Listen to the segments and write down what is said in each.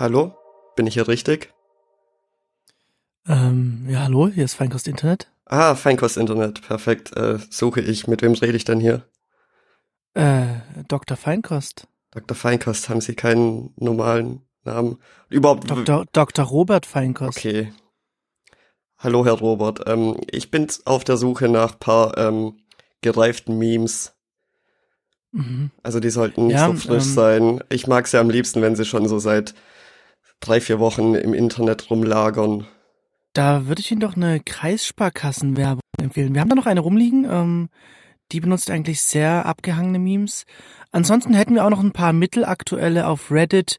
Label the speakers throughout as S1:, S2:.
S1: Hallo? Bin ich hier richtig?
S2: Ähm, ja, hallo, hier ist Feinkost Internet.
S1: Ah, Feinkost Internet, perfekt. Äh, suche ich. Mit wem rede ich denn hier?
S2: Äh, Dr. Feinkost.
S1: Dr. Feinkost, haben Sie keinen normalen Namen? Überhaupt.
S2: Dr. Dr. Robert Feinkost.
S1: Okay. Hallo, Herr Robert. Ähm, ich bin auf der Suche nach paar ähm, gereiften Memes.
S2: Mhm.
S1: Also die sollten nicht
S2: Ja,
S1: so frisch
S2: ähm,
S1: sein. Ich mag sie am liebsten, wenn sie schon so seit drei, vier Wochen im Internet rumlagern.
S2: Da würde ich Ihnen doch eine Kreissparkassenwerbung empfehlen. Wir haben da noch eine rumliegen. Ähm, die benutzt eigentlich sehr abgehangene Memes. Ansonsten hätten wir auch noch ein paar mittelaktuelle auf Reddit.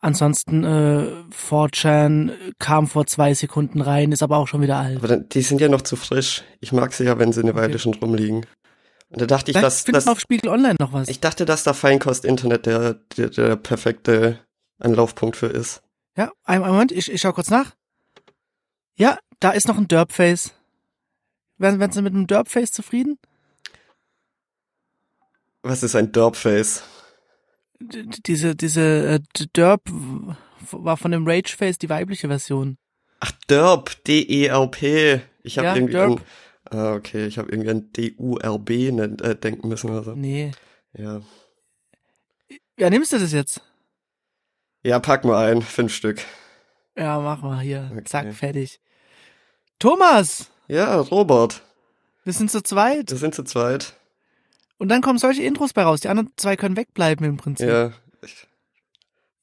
S2: Ansonsten äh, 4chan kam vor zwei Sekunden rein, ist aber auch schon wieder alt.
S1: Aber dann, die sind ja noch zu frisch. Ich mag sie ja, wenn sie eine Weile
S2: Okay.
S1: schon rumliegen. Und da dachte ich, dass,
S2: findet
S1: dass
S2: auf Spiegel Online noch was.
S1: ich dachte, dass da Feinkost Internet der, der, der perfekte Anlaufpunkt für ist.
S2: Ja, einen Moment, ich, ich schau kurz nach. Ja, da ist noch ein Derpface. Wären, wären Sie mit einem Derpface zufrieden?
S1: Was ist ein Derpface?
S2: D diese, diese äh, Derp war von dem Rageface die weibliche Version.
S1: Ach, Derp, D-E-R-P. Ich habe
S2: Ja,
S1: irgendwie
S2: Derp.
S1: an, ah, okay, ich habe irgendwie an D-U-R-B nen- äh, denken müssen oder so.
S2: Nee.
S1: Ja.
S2: Ja, nimmst du das jetzt?
S1: Ja, pack mal ein, fünf Stück.
S2: Ja, mach mal hier.
S1: Okay.
S2: Zack, fertig. Thomas!
S1: Ja, Robert,
S2: Wir sind zu zweit.
S1: wir sind zu zweit.
S2: Und dann kommen solche Intros bei raus. Die anderen zwei können wegbleiben im Prinzip.
S1: Ja. Ich,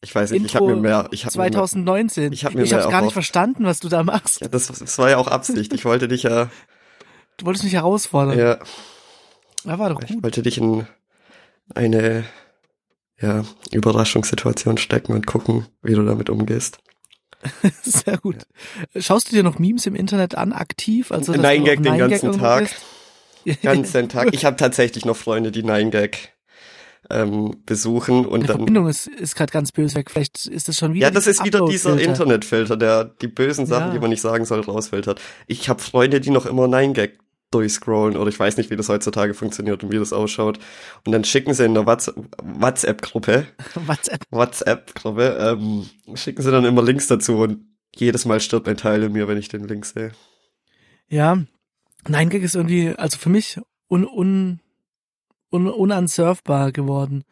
S1: ich weiß nicht, ich habe mir mehr, ich habe mir mehr,
S2: 2019.
S1: ich hab mir
S2: ich
S1: mehr
S2: hab's gar nicht verstanden, was du da machst.
S1: ja, das, das war ja auch Absicht. Ich wollte dich ja,
S2: Du wolltest mich herausfordern.
S1: ja,
S2: Ja, war doch
S1: ich
S2: gut.
S1: wollte dich in eine, ja, Überraschungssituation stecken und gucken, wie du damit umgehst.
S2: Sehr gut. Schaust du dir noch Memes im Internet an, aktiv? Also,
S1: Nein Gag den
S2: 9gag
S1: ganzen
S2: irgendwo
S1: Tag. ganzen Tag. Ich habe tatsächlich noch Freunde, die 9gag ähm, besuchen und
S2: Die
S1: dann.
S2: Verbindung ist, ist gerade ganz böse weg. Vielleicht ist das schon wieder.
S1: Ja, das ist wieder dieser. Internetfilter, der die bösen Sachen,
S2: Ja.
S1: die man nicht sagen soll, rausfiltert. Ich habe Freunde, die noch immer 9gag durchscrollen oder ich weiß nicht, wie das heutzutage funktioniert und wie das ausschaut. Und dann schicken sie in der Whats- WhatsApp-Gruppe,
S2: WhatsApp.
S1: WhatsApp-Gruppe, ähm, schicken sie dann immer Links dazu und jedes Mal stirbt ein Teil in mir, wenn ich den Link sehe.
S2: Ja. 9gag ist irgendwie, also für mich, un, un, un, unansurfbar geworden.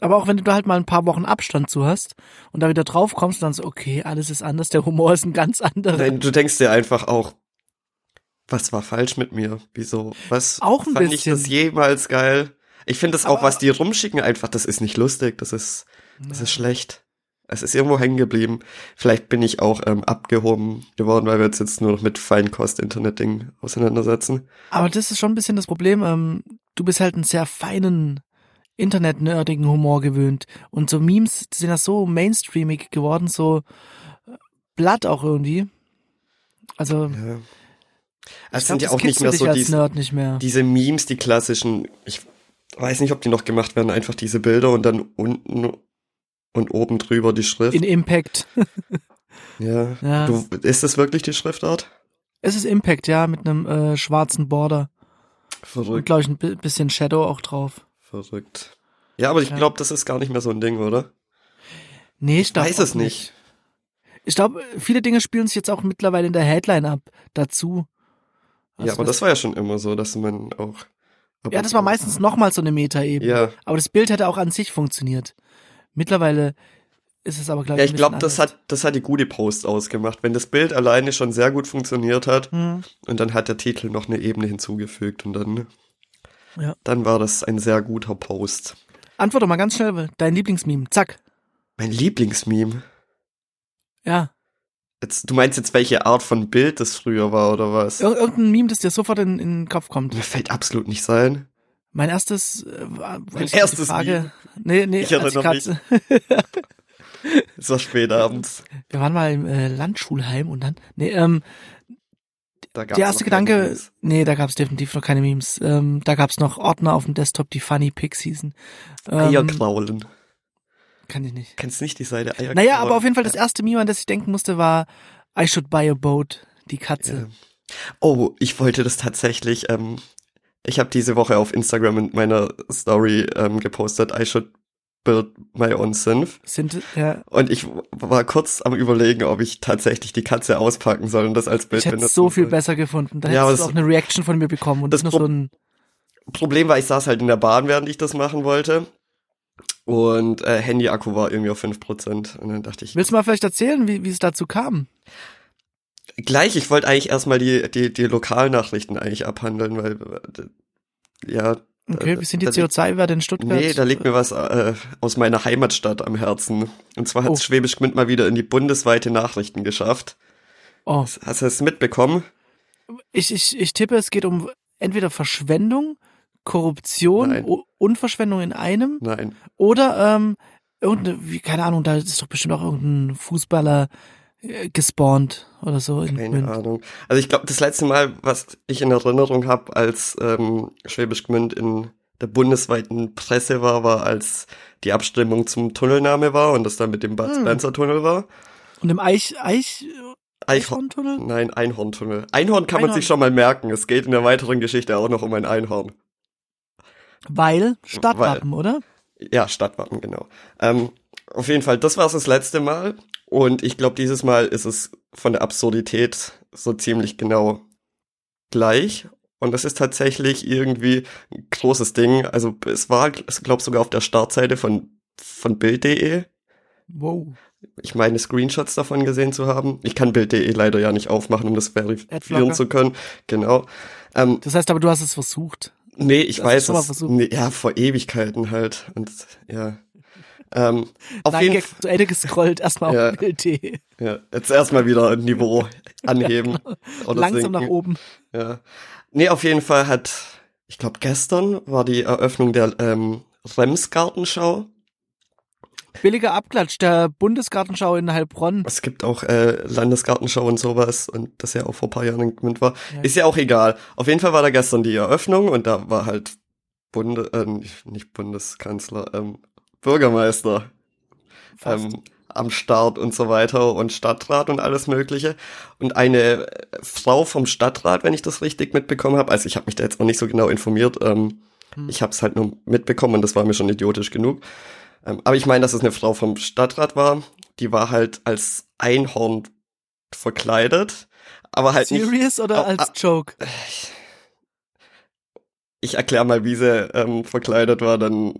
S2: Aber auch wenn du da halt mal ein paar Wochen Abstand zu hast und da wieder drauf kommst, dann so, okay, alles ist anders, der Humor ist ein ganz anderer.
S1: Nein, du denkst dir einfach auch, was war falsch mit mir? Wieso? Was
S2: Auch ein
S1: fand ich das
S2: bisschen.
S1: jemals geil? Ich finde das auch, was die rumschicken, einfach, das ist nicht lustig, das ist, das ist schlecht. Es ist irgendwo hängen geblieben. Vielleicht bin ich auch ähm, abgehoben geworden, weil wir uns jetzt nur noch mit Feinkost-Internet-Ding auseinandersetzen.
S2: Aber das ist schon ein bisschen das Problem. Ähm, du bist halt einen sehr feinen, internet-nerdigen Humor gewöhnt. Und so Memes sind ja so mainstreamig geworden, so äh, blatt auch irgendwie. Also,
S1: Ja.
S2: Ich glaub,
S1: sind ja auch nicht mehr so diese,
S2: nicht mehr.
S1: diese Memes, die klassischen. Ich weiß nicht, ob die noch gemacht werden, einfach diese Bilder und dann unten und oben drüber die Schrift.
S2: In Impact.
S1: ja.
S2: Ja.
S1: Du, ist das wirklich die Schriftart?
S2: Es ist Impact, ja, mit einem äh, schwarzen Border. Und,
S1: Verrückt.
S2: glaube ich, ein bi- bisschen Shadow auch drauf.
S1: Verrückt. Ja, aber ich
S2: Ja.
S1: glaube, das ist gar nicht mehr so ein Ding, oder?
S2: Nee, ich, glaub
S1: weiß es nicht.
S2: Ich glaube, viele Dinge spielen sich jetzt auch mittlerweile in der Headline ab, dazu.
S1: Ja, aber das war ja schon immer so, dass man auch.
S2: Ja, das war meistens nochmal so eine Meta-Ebene.
S1: Ja,
S2: Aber das Bild hätte auch an sich funktioniert. Mittlerweile ist es aber, glaube
S1: ja
S2: ich,
S1: glaube, das hat, das hat die gute Post ausgemacht. Wenn das Bild alleine schon sehr gut funktioniert hat
S2: Hm,
S1: und dann hat der Titel noch eine Ebene hinzugefügt und dann,
S2: Ja.
S1: dann war das ein sehr guter Post.
S2: Antwort doch mal ganz schnell, dein Lieblingsmeme. Zack.
S1: Mein Lieblingsmeme.
S2: Ja.
S1: Jetzt, du meinst jetzt, welche Art von Bild das früher war, oder was?
S2: Ir irgendein Meme, das dir sofort in, in den Kopf kommt.
S1: Mir fällt absolut nicht sein.
S2: Mein erstes, äh, war
S1: Mein erstes
S2: Frage. Nee, nee,
S1: Ich erinnere
S2: grad-
S1: Es war spät abends.
S2: Wir waren mal im äh, Landschulheim und dann, nee, ähm, der erste Gedanke,
S1: Memes.
S2: nee, da gab's definitiv noch keine Memes. Ähm, da gab's noch Ordner auf dem Desktop, die Funny Pics hießen. Ähm,
S1: Eierkraulen.
S2: Kann ich nicht.
S1: Kennst nicht die Seite Eierkraulen?
S2: Naja, aber auf jeden Fall das erste Meme, an das ich denken musste, war I should buy a boat, die Katze.
S1: Ja. Oh, ich wollte das tatsächlich, ähm, ich habe diese Woche auf Instagram in meiner Story ähm, gepostet, I should Bild My Own Synth.
S2: Sind, ja.
S1: Und ich war kurz am überlegen, ob ich tatsächlich die Katze auspacken soll und das als Bild
S2: Ich hätte es so viel besser gefunden. Da
S1: Ja,
S2: hättest du auch eine Reaction von mir bekommen und
S1: das
S2: nicht nur
S1: Pro-
S2: so ein,
S1: Problem war, ich saß halt in der Bahn, während ich das machen wollte. Und äh, Handy-Akku war irgendwie auf 5%. Und dann dachte ich,
S2: willst du mal vielleicht erzählen, wie, wie es dazu kam?
S1: gleich, ich wollte eigentlich erstmal die, die, die Lokalnachrichten eigentlich abhandeln, weil äh, ja.
S2: Okay,
S1: da-
S2: wie sind die
S1: da liegt-
S2: CO2-Werte in Stuttgart?
S1: Nee, da liegt mir was äh, aus meiner Heimatstadt am Herzen. Und zwar hat
S2: Oh.
S1: Schwäbisch Gmünd mal wieder in die bundesweite Nachrichten geschafft.
S2: Oh,
S1: Hast du es mitbekommen?
S2: ich, ich, ich tippe, es geht um entweder Verschwendung, Korruption
S1: Nein.
S2: und Verschwendung in einem
S1: Nein.
S2: oder ähm, irgendeine, wie, keine Ahnung, da ist doch bestimmt auch irgendein Fußballer äh, gespawnt oder so. in
S1: Keine. Ahnung. Also ich glaube, das letzte Mal, was ich in Erinnerung habe, als ähm, Schwäbisch Gmünd in der bundesweiten Presse war, war, als die Abstimmung zum Tunnelname war und das dann mit dem Bad
S2: Hm.
S1: Spencer Tunnel war.
S2: Und im Eich, Eich,
S1: Eichhorn.
S2: Eichhorntunnel?
S1: Nein, Einhorntunnel. Einhorn kann man
S2: Einhorn.
S1: sich schon mal merken. Es geht in der weiteren Geschichte auch noch um ein Einhorn.
S2: Weil Stadtwappen, oder?
S1: Ja, Stadtwappen, genau. Ähm, auf jeden Fall, das war das letzte Mal. Und ich glaube, dieses Mal ist es von der Absurdität so ziemlich genau gleich. Und das ist tatsächlich irgendwie ein großes Ding. Also es war, ich glaube sogar auf der Startseite von, von Bild.de.
S2: Wow.
S1: Ich meine, Screenshots davon gesehen zu haben. Ich kann Bild.de leider ja nicht aufmachen, um das verifizieren zu können. Genau. Ähm,
S2: Das heißt aber, du hast es versucht.
S1: Nee, ich
S2: Das
S1: weiß es. Nee, ja, vor Ewigkeiten halt. Und ja. Ähm, auf
S2: Nein,
S1: jeden
S2: Gag
S1: Fall.
S2: zu Ende gescrollt, erstmal
S1: Ja.
S2: auf Bild.de.
S1: Ja, jetzt erstmal wieder ein Niveau anheben. oder
S2: Langsam
S1: sinken.
S2: nach oben.
S1: Ja. Nee, auf jeden Fall hat, ich glaube, gestern war die Eröffnung der ähm, Remsgartenschau.
S2: Billiger Abklatsch der Bundesgartenschau in Heilbronn.
S1: Es gibt auch äh, Landesgartenschau und sowas und das ja auch vor ein paar Jahren in Gmünd war.
S2: Ja.
S1: Ist ja auch egal. Auf jeden Fall war da gestern die Eröffnung und da war halt Bunde, äh, nicht, Bundeskanzler, ähm, Bürgermeister ähm, am Start und so weiter und Stadtrat und alles Mögliche. Und eine äh, Frau vom Stadtrat, wenn ich das richtig mitbekommen habe, also ich habe mich da jetzt auch nicht so genau informiert, ähm,
S2: Hm.
S1: ich habe es halt nur mitbekommen und das war mir schon idiotisch genug. Ähm, aber ich meine, dass es eine Frau vom Stadtrat war, die war halt als Einhorn verkleidet, aber halt nicht.
S2: Serious oder
S1: Oh,
S2: als. Joke?
S1: Ich erkläre mal, wie sie ähm, verkleidet war, dann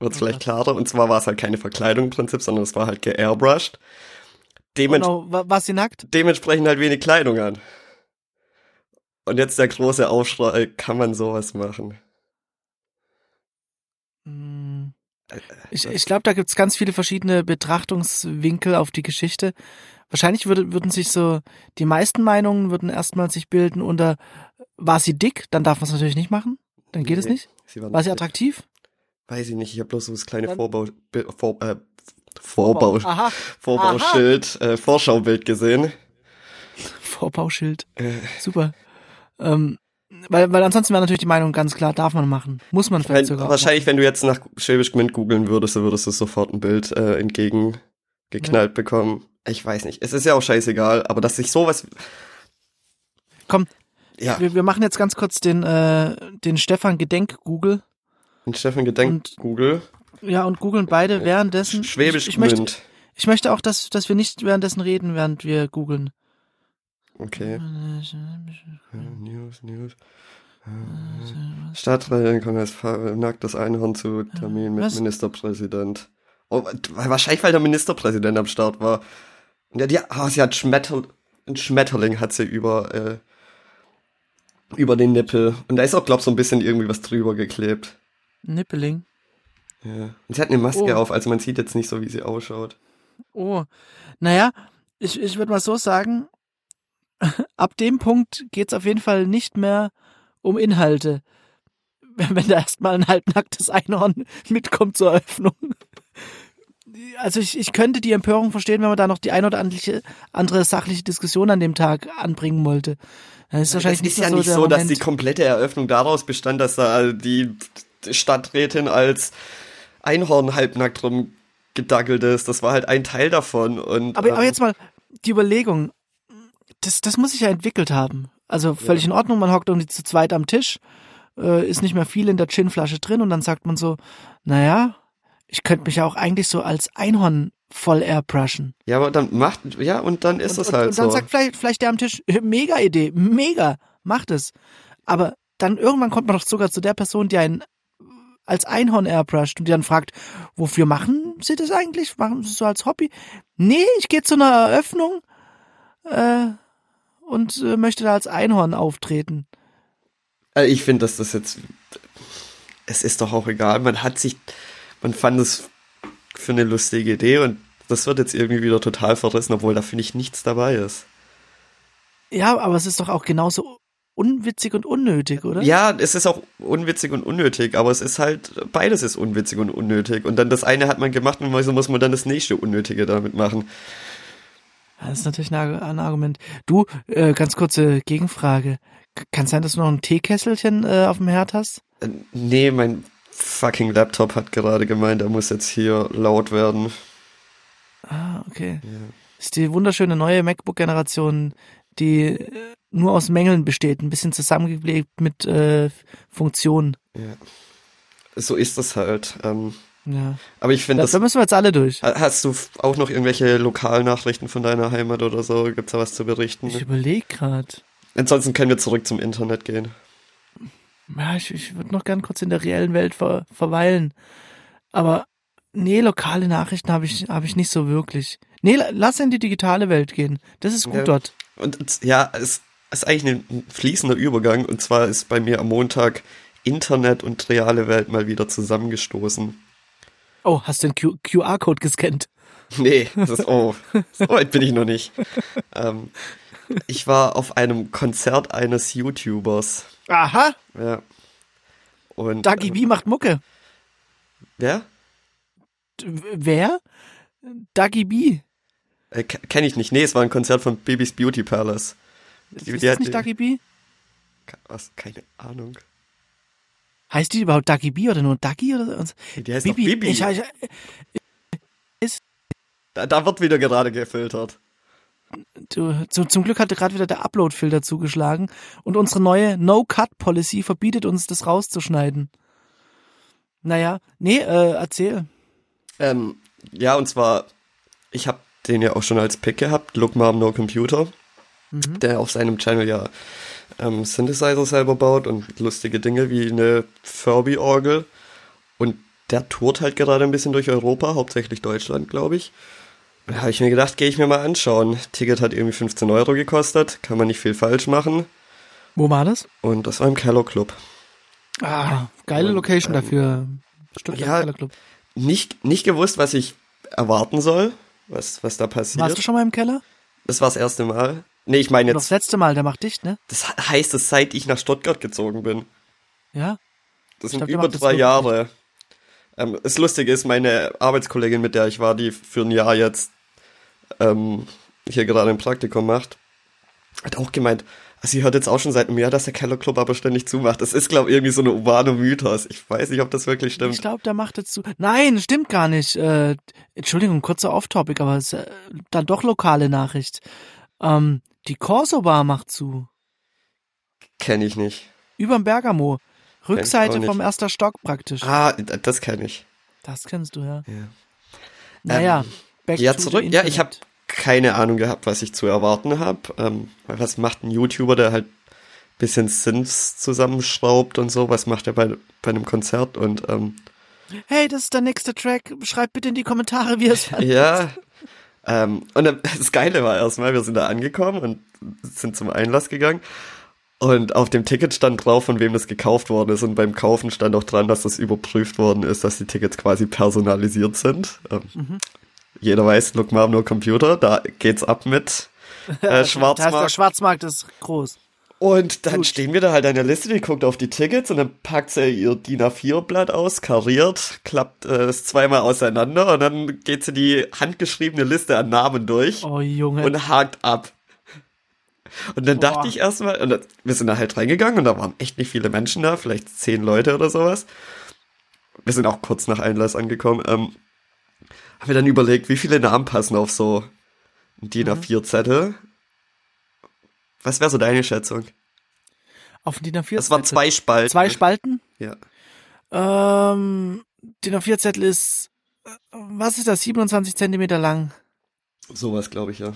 S1: wird's
S2: Oh
S1: vielleicht klarer. Und zwar war es halt keine Verkleidung im Prinzip, sondern es war halt geairbrushed. Dement
S2: Genau, wa- war sie nackt?
S1: dementsprechend halt wenig Kleidung an. Und jetzt der große Aufschrei, kann man sowas machen?
S2: Hm. Ich, ich glaube, da gibt's ganz viele verschiedene Betrachtungswinkel auf die Geschichte. Wahrscheinlich würde, würden sich so, die meisten Meinungen würden erstmal sich bilden unter, war sie dick? Dann darf man es natürlich nicht machen. Dann geht es
S1: Nee,
S2: nicht.
S1: Sie war,
S2: War sie attraktiv?
S1: Weiß ich nicht, ich habe bloß so das kleine
S2: Dann-
S1: Vorbau, vor, äh, Vorbau,
S2: Aha,
S1: Vorbauschild, äh, Vorschaubild gesehen.
S2: Vorbauschild.
S1: Äh,
S2: Super. Ähm, weil, weil ansonsten wäre natürlich die Meinung ganz klar, darf man machen. Muss man vielleicht sogar.
S1: wahrscheinlich, wenn du jetzt nach Schwäbisch Gmünd googeln würdest, dann würdest du sofort ein Bild äh, entgegengeknallt bekommen. Ich weiß nicht. Es ist ja auch scheißegal, aber dass sich sowas.
S2: Komm,
S1: Ja,
S2: Wir, wir machen jetzt ganz kurz den, äh, den Stefan Gedenk Google.
S1: in Steffen gedenkt
S2: Und-
S1: Google.
S2: Ja, und googeln beide währenddessen.
S1: Schwäbisch
S2: ich, ich möchte,
S1: Gmünd.
S2: ich möchte auch, dass, dass wir nicht währenddessen reden, während wir googeln.
S1: Okay. News, News. Stadträtin Kongress nacktes Einhorn zu Termin mit
S2: Was?
S1: Ministerpräsident. Oh, wahrscheinlich, weil der Ministerpräsident am Start war. Und ja, die, ah, sie hat Schmetterl, ein Schmetterling hat sie über, äh, über den Nippel. Und da ist auch, glaub so ein bisschen irgendwie was drüber geklebt.
S2: Nippeling.
S1: Ja. Und sie hat eine Maske
S2: Oh.
S1: auf, also man sieht jetzt nicht so, wie sie ausschaut.
S2: Oh. Naja, ich, ich würde mal so sagen, ab dem Punkt geht's auf jeden Fall nicht mehr um Inhalte. Wenn, da erstmal ein halbnacktes Einhorn mitkommt zur Eröffnung. Also ich, ich könnte die Empörung verstehen, wenn man da noch die ein oder andere, andere sachliche Diskussion an dem Tag anbringen wollte. Dann ist wahrscheinlich
S1: es
S2: nicht
S1: ist
S2: mehr
S1: ja
S2: so
S1: nicht so, dass
S2: Moment.
S1: die komplette Eröffnung daraus bestand, dass da die Stadträtin als Einhorn halbnackt rumgedackelt ist. Das war halt ein Teil davon. Und,
S2: Aber, aber
S1: ähm,
S2: jetzt mal die Überlegung, das, das muss sich ja entwickelt haben. Also völlig in Ordnung, man hockt irgendwie zu zweit am Tisch, äh, ist nicht mehr viel in der Ginflasche drin und dann sagt man so, naja, Ich könnte mich auch eigentlich so als Einhorn voll airbrushen.
S1: Ja, aber dann macht, ja, und dann ist es halt
S2: und, und dann
S1: so.
S2: sagt vielleicht, vielleicht der am Tisch, mega Idee, mega, macht es. Aber dann irgendwann kommt man doch sogar zu der Person, die einen als Einhorn airbrusht und die dann fragt, wofür machen Sie das eigentlich? Machen Sie es so als Hobby? Nee, ich gehe zu einer Eröffnung äh, und äh, möchte da als Einhorn auftreten.
S1: Also ich finde, dass das jetzt, es ist doch auch egal. Man hat sich, man fand es für eine lustige Idee und das wird jetzt irgendwie wieder total verrissen, obwohl da finde ich nichts dabei ist.
S2: Ja, aber es ist doch auch genauso unwitzig und unnötig, oder?
S1: Ja, es ist auch unwitzig und unnötig, aber es ist halt, beides ist unwitzig und unnötig. Und dann das eine hat man gemacht und wieso muss man dann das nächste Unnötige damit machen?
S2: Das ist natürlich ein, Argument. Du, äh, ganz kurze Gegenfrage. Kann es sein, dass du noch ein Teekesselchen äh, auf dem Herd hast?
S1: Äh, nee, mein fucking Laptop hat gerade gemeint, er muss jetzt hier laut werden.
S2: Ah, okay. Ja. Ist die wunderschöne neue MacBook-Generation, die äh, nur aus Mängeln besteht, ein bisschen zusammengeklebt mit äh, Funktionen.
S1: Ja. So ist das halt. Ähm,
S2: ja.
S1: Aber ich finde,
S2: das. Da müssen wir jetzt alle durch.
S1: Hast du auch noch irgendwelche Lokalnachrichten von deiner Heimat oder so? Gibt's da was zu berichten?
S2: Ich überlege gerade.
S1: Ansonsten können wir zurück zum Internet gehen.
S2: Ja, ich, ich würde noch gern kurz in der reellen Welt ver, verweilen. Aber nee, lokale Nachrichten habe ich, hab ich nicht so wirklich. Nee, lass in die digitale Welt gehen. Das ist gut
S1: ja.
S2: dort.
S1: Und ja, es ist eigentlich ein fließender Übergang. Und zwar ist bei mir am Montag Internet und reale Welt mal wieder zusammengestoßen.
S2: Oh, hast du den QR-Code gescannt?
S1: Nee, das ist, oh, so weit bin ich noch nicht. ähm, ich war auf einem Konzert eines YouTubers.
S2: Aha.
S1: Ja. Und.
S2: Dagi B macht Mucke.
S1: Wer?
S2: Wer? Dagi B.
S1: Äh, Kenne ich nicht. Nee, es war ein Konzert von Babys Beauty Palace.
S2: Die, ist das nicht Dagi B?
S1: Was? Keine Ahnung.
S2: Heißt die überhaupt Dagi B oder nur Dagi? Oder?
S1: Die heißt Bibi. Bibi.
S2: Ich, ich,
S1: ich, da, da wird wieder gerade gefiltert.
S2: Du, zu, zum Glück hatte gerade wieder der Upload-Filter zugeschlagen und unsere neue No-Cut-Policy verbietet uns, das rauszuschneiden. Naja, nee, äh, erzähl.
S1: Ähm, ja, und zwar, ich habe den ja auch schon als Pick gehabt, Look Mom No Computer, mhm. der auf seinem Channel ja ähm, Synthesizer selber baut und lustige Dinge wie eine Furby-Orgel. Und der tourt halt gerade ein bisschen durch Europa, hauptsächlich Deutschland, glaube ich. Da habe ich mir gedacht, gehe ich mir mal anschauen. Ticket hat irgendwie 15 Euro gekostet, kann man nicht viel falsch machen.
S2: Wo war das?
S1: Und das war im Keller Club.
S2: Ah, geile und, Location ähm, dafür.
S1: Stimmt, ja, Keller Club. Nicht, nicht gewusst, was ich erwarten soll, was, was da passiert.
S2: Warst du schon mal im Keller?
S1: Das war das erste Mal. Nee, ich meine jetzt.
S2: Das letzte Mal, der macht dicht, ne?
S1: Das heißt es, seit ich nach Stuttgart gezogen bin.
S2: Ja?
S1: Das sind glaub, über drei Jahre. Ähm, das Lustige ist, meine Arbeitskollegin, mit der ich war, die für ein Jahr jetzt ähm, hier gerade ein Praktikum macht, hat auch gemeint, sie hört jetzt auch schon seit einem Jahr, dass der Keller Club aber ständig zumacht. Das ist, glaube ich, irgendwie so eine urbane Mythos. Ich weiß nicht, ob das wirklich stimmt.
S2: Ich glaube, der macht jetzt zu. Nein, stimmt gar nicht. Äh, Entschuldigung, kurzer Off-Topic, aber es ist äh, dann doch lokale Nachricht. Ähm, die Corso Bar macht zu.
S1: Kenne ich nicht.
S2: Überm Bergamo. Rückseite vom erster Stock praktisch.
S1: Ah, das kenne ich.
S2: Das kennst du, ja.
S1: ja.
S2: Naja.
S1: Ähm, Back ja, zurück. Ja, ich habe keine Ahnung gehabt, was ich zu erwarten habe. Ähm, was macht ein YouTuber, der halt bisschen Synths zusammenschraubt und so? Was macht er bei, bei einem Konzert? Und ähm,
S2: hey, das ist der nächste Track. Schreibt bitte in die Kommentare, wie es
S1: fandet. Ja. Ähm, und das Geile war erstmal, wir sind da angekommen und sind zum Einlass gegangen. Und auf dem Ticket stand drauf, von wem das gekauft worden ist. Und beim Kaufen stand auch dran, dass das überprüft worden ist, dass die Tickets quasi personalisiert sind. Ähm, mhm jeder weiß, Look Mom, no Computer, da geht's ab mit äh, Schwarzmarkt. Das heißt, der
S2: Schwarzmarkt ist groß.
S1: Und dann Gut. stehen wir da halt an der Liste, die guckt auf die Tickets und dann packt sie ihr DIN A4-Blatt aus, kariert, klappt äh, es zweimal auseinander und dann geht sie die handgeschriebene Liste an Namen durch
S2: oh, Junge.
S1: und hakt ab. Und dann Boah. dachte ich erstmal, und wir sind da halt reingegangen und da waren echt nicht viele Menschen da, vielleicht zehn Leute oder sowas. Wir sind auch kurz nach Einlass angekommen. Ähm, haben wir dann überlegt, wie viele Namen passen auf so ein DIN A4-Zettel. Was wäre so deine Schätzung?
S2: Auf ein DIN A4-Zettel?
S1: Das waren zwei Spalten.
S2: Zwei Spalten?
S1: Ja.
S2: Ähm, DIN A4-Zettel ist was ist das? 27 Zentimeter lang.
S1: Sowas, glaube ich, ja.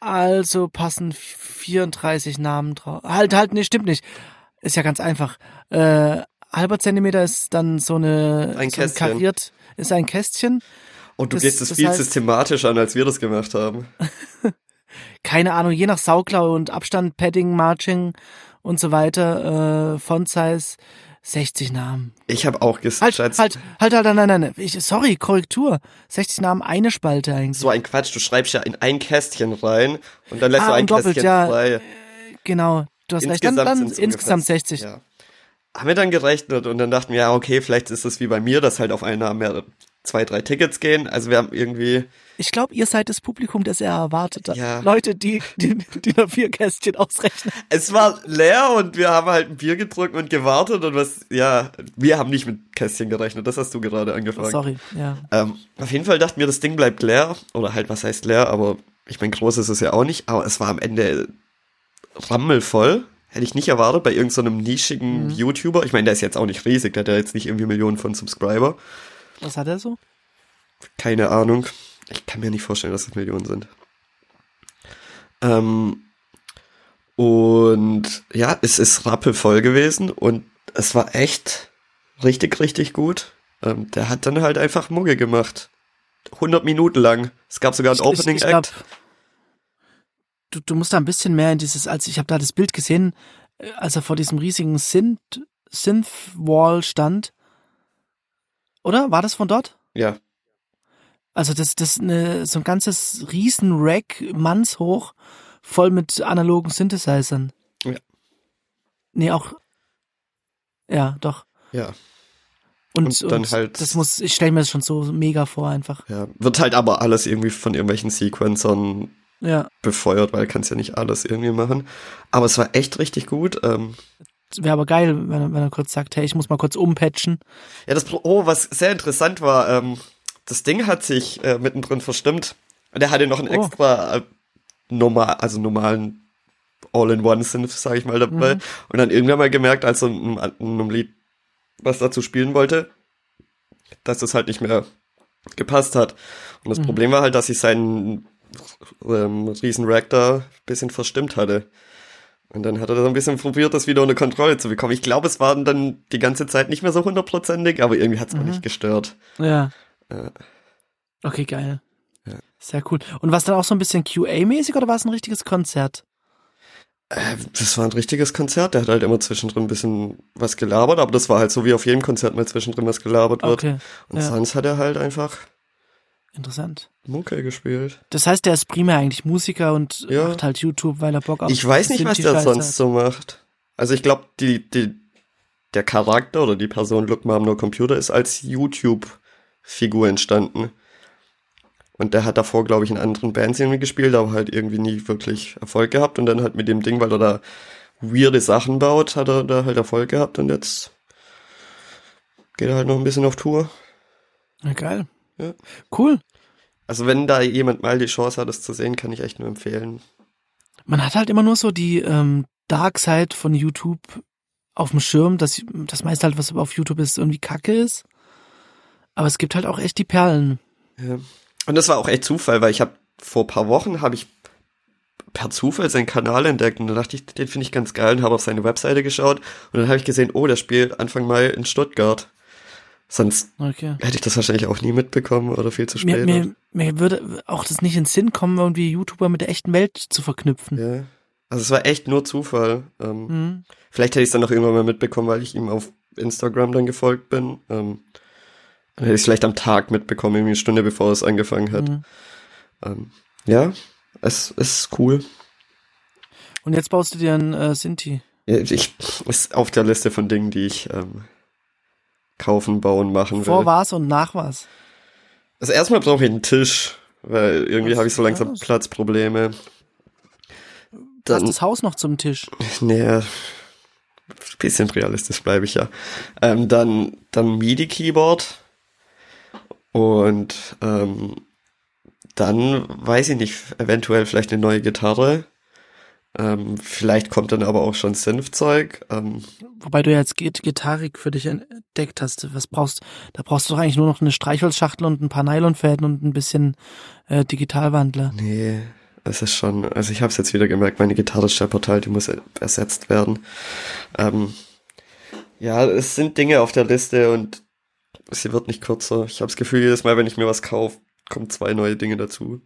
S2: Also passen 34 Namen drauf. Halt, halt, nee, stimmt nicht. Ist ja ganz einfach. Äh, halber Zentimeter ist dann so eine
S1: Ein
S2: so ein
S1: Kästchen.
S2: kariert, ist ein Kästchen.
S1: Und du
S2: Das-
S1: gehst es
S2: das
S1: viel
S2: heißt-
S1: systematischer an, als wir das gemacht haben.
S2: Keine Ahnung, je nach Sauklaue und Abstand, Padding, Marching und so weiter, äh, Font Size, 60 Namen.
S1: Ich habe auch
S2: Halt,
S1: geschätzt.
S2: halt, halt, halt, nein, nein, nein. Ich, sorry, Korrektur. 60 Namen, eine Spalte eigentlich.
S1: So ein Quatsch, du schreibst ja in ein Kästchen rein und dann lässt
S2: Ah,
S1: du ein
S2: doppelt,
S1: Kästchen
S2: ja.
S1: frei.
S2: Genau, du hast recht. Dann, dann insgesamt
S1: ungefähr-
S2: 60.
S1: Ja. Haben wir dann gerechnet und dann dachten wir, ja, okay, vielleicht ist es wie bei mir, dass halt auf einen Namen mehr zwei, drei Tickets gehen. Also wir haben irgendwie,
S2: Ich glaube, ihr seid das Publikum, das er erwartet hat.
S1: Ja.
S2: Leute, die, die, die nur vier Kästchen ausrechnen.
S1: es war leer und wir haben halt ein Bier getrunken und gewartet und was, ja, wir haben nicht mit Kästchen gerechnet, das hast du gerade angefangen.
S2: Sorry, ja.
S1: Ähm, auf jeden Fall dachten wir, das Ding bleibt leer. Oder halt, was heißt leer, aber ich meine, groß ist es ja auch nicht. Aber es war am Ende rammelvoll. Hätte ich nicht erwartet bei irgendeinem so nischigen YouTuber. Ich meine, der ist jetzt auch nicht riesig, der hat ja jetzt nicht irgendwie Millionen von Subscriber.
S2: Was hat er so?
S1: Keine Ahnung. Ich kann mir nicht vorstellen, dass es Millionen sind. Ähm, und ja, es ist rappelvoll gewesen und es war echt richtig, richtig gut. Ähm, der hat dann halt einfach Mucke gemacht. 100 Minuten lang. Es gab sogar ein
S2: Ich- ich-
S1: Opening
S2: ich glaub,
S1: Act.
S2: Du, du musst da ein bisschen mehr in dieses, als ich habe da das Bild gesehen, äh, als er vor diesem riesigen Synth, Synth-Wall stand. Oder? War das von dort?
S1: Ja,
S2: Also das, das eine, so ein ganzes Riesen-Rack, mannshoch, voll mit analogen Synthesizern.
S1: Ja.
S2: Nee, auch. Ja, doch.
S1: ja,
S2: Und,
S1: Und
S2: und,
S1: dann halt-
S2: das muss, ich stelle mir das schon so mega vor einfach.
S1: ja. Wird halt aber alles irgendwie von irgendwelchen Sequencern
S2: Ja.
S1: befeuert, weil kannst ja nicht alles irgendwie machen. Aber es war echt richtig gut. Ähm,
S2: Wäre aber geil, wenn er, wenn er kurz sagt, hey, ich muss mal kurz umpatchen.
S1: Ja, das Pro oh, was sehr interessant war, ähm, das Ding hat sich äh, mittendrin verstimmt. Und er hatte noch einen
S2: Oh.
S1: extra äh, normal, also normalen All-in-One-Synth, sag ich mal, dabei.
S2: Mhm.
S1: Und dann irgendwann mal gemerkt, als er in einem, in einem Lied was dazu spielen wollte, dass das halt nicht mehr gepasst hat. Und das
S2: Mhm.
S1: Problem war halt, dass ich seinen ähm, riesen Rack da ein bisschen verstimmt hatte. Und dann hat er so ein bisschen probiert, das wieder unter Kontrolle zu bekommen. Ich glaube, es war dann die ganze Zeit nicht mehr so hundertprozentig, aber irgendwie hat es
S2: Mhm.
S1: auch nicht gestört.
S2: Ja.
S1: Ja.
S2: Okay, geil.
S1: Ja.
S2: Sehr cool. Und war es dann auch so ein bisschen QA-mäßig oder war es ein richtiges Konzert?
S1: Äh, das war ein richtiges Konzert. Der hat halt immer zwischendrin ein bisschen was gelabert, aber das war halt so, wie auf jedem Konzert mal zwischendrin was gelabert wird.
S2: Okay,
S1: Und
S2: ja.
S1: sonst hat er halt einfach
S2: interessant.
S1: Mucke gespielt.
S2: Das heißt, der ist primär eigentlich Musiker und
S1: Ja.
S2: macht halt YouTube, weil er Bock auf
S1: Ich weiß nicht, was der
S2: Synthi-Scheiße
S1: sonst
S2: hat.
S1: so macht. Also ich glaube, die, die, der Charakter oder die Person Look Mom No Computer ist als YouTube-Figur entstanden. Und der hat davor, glaube ich, in anderen Bands irgendwie gespielt, aber halt irgendwie nie wirklich Erfolg gehabt. Und dann halt mit dem Ding, weil er da weirde Sachen baut, hat er da halt Erfolg gehabt und jetzt geht er halt noch ein bisschen auf Tour.
S2: Ja, geil.
S1: Ja.
S2: Cool.
S1: Also wenn da jemand mal die Chance hat, das zu sehen, kann ich echt nur empfehlen.
S2: Man hat halt immer nur so die ähm, Dark Side von YouTube auf dem Schirm, dass das meiste halt, was auf YouTube ist, irgendwie Kacke ist. Aber es gibt halt auch echt die Perlen.
S1: Ja. Und das war auch echt Zufall, weil ich habe vor paar Wochen habe ich per Zufall seinen Kanal entdeckt und dann dachte ich, den finde ich ganz geil und habe auf seine Webseite geschaut und dann habe ich gesehen, oh, der spielt Anfang Mai in Stuttgart. Sonst
S2: Okay.
S1: hätte ich das wahrscheinlich auch nie mitbekommen oder viel zu
S2: Mir,
S1: spät.
S2: mir, mir würde auch das nicht in Sinn kommen, irgendwie YouTuber mit der echten Welt zu verknüpfen.
S1: ja. Also es war echt nur Zufall. Ähm,
S2: Mhm.
S1: Vielleicht hätte ich es dann noch irgendwann mal mitbekommen, weil ich ihm auf Instagram dann gefolgt bin. Ähm, dann hätte ich es vielleicht am Tag mitbekommen, irgendwie eine Stunde bevor es angefangen hat.
S2: Mhm.
S1: Ähm, ja, es ist cool.
S2: Und jetzt baust du dir einen äh, Sinti.
S1: Ja, ich ist auf der Liste von Dingen, die ich ähm, kaufen, bauen, machen will.
S2: Vor was und nach was.
S1: Also erstmal brauche ich einen Tisch, weil irgendwie habe ich so langsam
S2: das?
S1: Platzprobleme. Dann,
S2: das Haus noch zum Tisch.
S1: nee, bisschen realistisch bleibe ich ja. Ähm, dann dann MIDI-Keyboard und ähm, dann weiß ich nicht, eventuell vielleicht eine neue Gitarre. Ähm, vielleicht kommt dann aber auch schon Synth-Zeug. Ähm,
S2: Wobei du ja jetzt Git Gitarrik für dich entdeckt hast. Was brauchst Da brauchst du doch eigentlich nur noch eine Streichholzschachtel und ein paar Nylonfäden und ein bisschen äh, Digitalwandler.
S1: nee, es ist schon, also ich habe es jetzt wieder gemerkt, meine Gitarre scheppert halt, die muss ersetzt werden. Ähm, ja, es sind Dinge auf der Liste und sie wird nicht kürzer. Ich habe das Gefühl, jedes Mal, wenn ich mir was kaufe, kommen zwei neue Dinge dazu.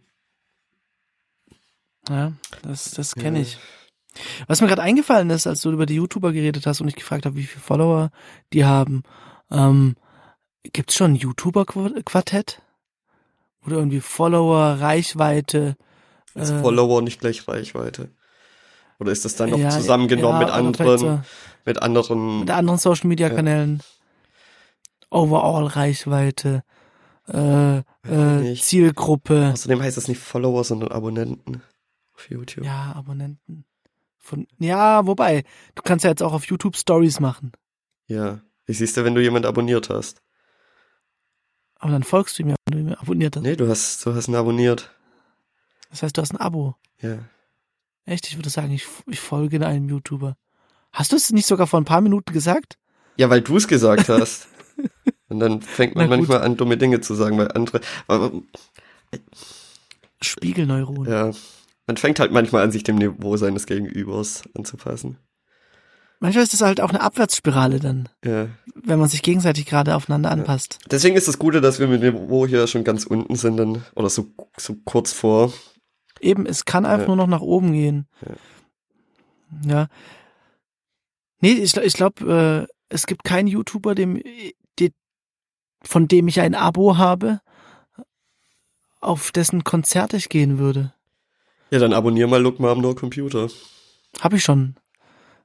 S2: Ja, das, das kenne
S1: Ja.
S2: ich. Was mir gerade eingefallen ist, als du über die YouTuber geredet hast und ich gefragt habe, wie viele Follower die haben, ähm, gibt's schon ein YouTuber-Quartett? Oder irgendwie Follower, Reichweite?
S1: Ist
S2: Äh,
S1: Follower nicht gleich Reichweite? Oder ist das dann noch
S2: ja,
S1: zusammengenommen
S2: ja,
S1: mit
S2: oder vielleicht
S1: anderen, mit anderen,
S2: So, mit anderen Social-Media-Kanälen? Overall-Reichweite, äh, äh. Zielgruppe,
S1: außerdem heißt das nicht Follower, sondern Abonnenten auf YouTube.
S2: ja, Abonnenten. Von, ja, wobei, du kannst ja jetzt auch auf YouTube Stories machen.
S1: Ja. Wie siehst du, wenn du jemand abonniert hast?
S2: Aber dann folgst du ihm ja, wenn du ihn abonniert hast.
S1: Nee, du hast, du hast ihn abonniert.
S2: Das heißt, du hast ein Abo.
S1: Ja.
S2: Echt? Ich würde sagen, ich, ich folge einem YouTuber. Hast du es nicht sogar vor ein paar Minuten gesagt?
S1: Ja, weil du es gesagt hast. Und dann fängt man manchmal an, dumme Dinge zu sagen, weil andere, aber,
S2: Spiegelneuron.
S1: ja, man fängt halt manchmal an, sich dem Niveau seines Gegenübers anzupassen.
S2: Manchmal ist es halt auch eine Abwärtsspirale dann,
S1: Ja.
S2: wenn man sich gegenseitig gerade aufeinander anpasst.
S1: Deswegen ist das Gute, dass wir mit dem Niveau hier schon ganz unten sind, dann, oder so, so kurz vor.
S2: Eben, es kann einfach
S1: Ja.
S2: nur noch nach oben gehen. Ja. Nee, ich, ich glaube, äh, es gibt keinen YouTuber, dem, die, von dem ich ein Abo habe, auf dessen Konzert ich gehen würde.
S1: Ja, dann abonnier mal Look Mom No Computer.
S2: Habe ich schon.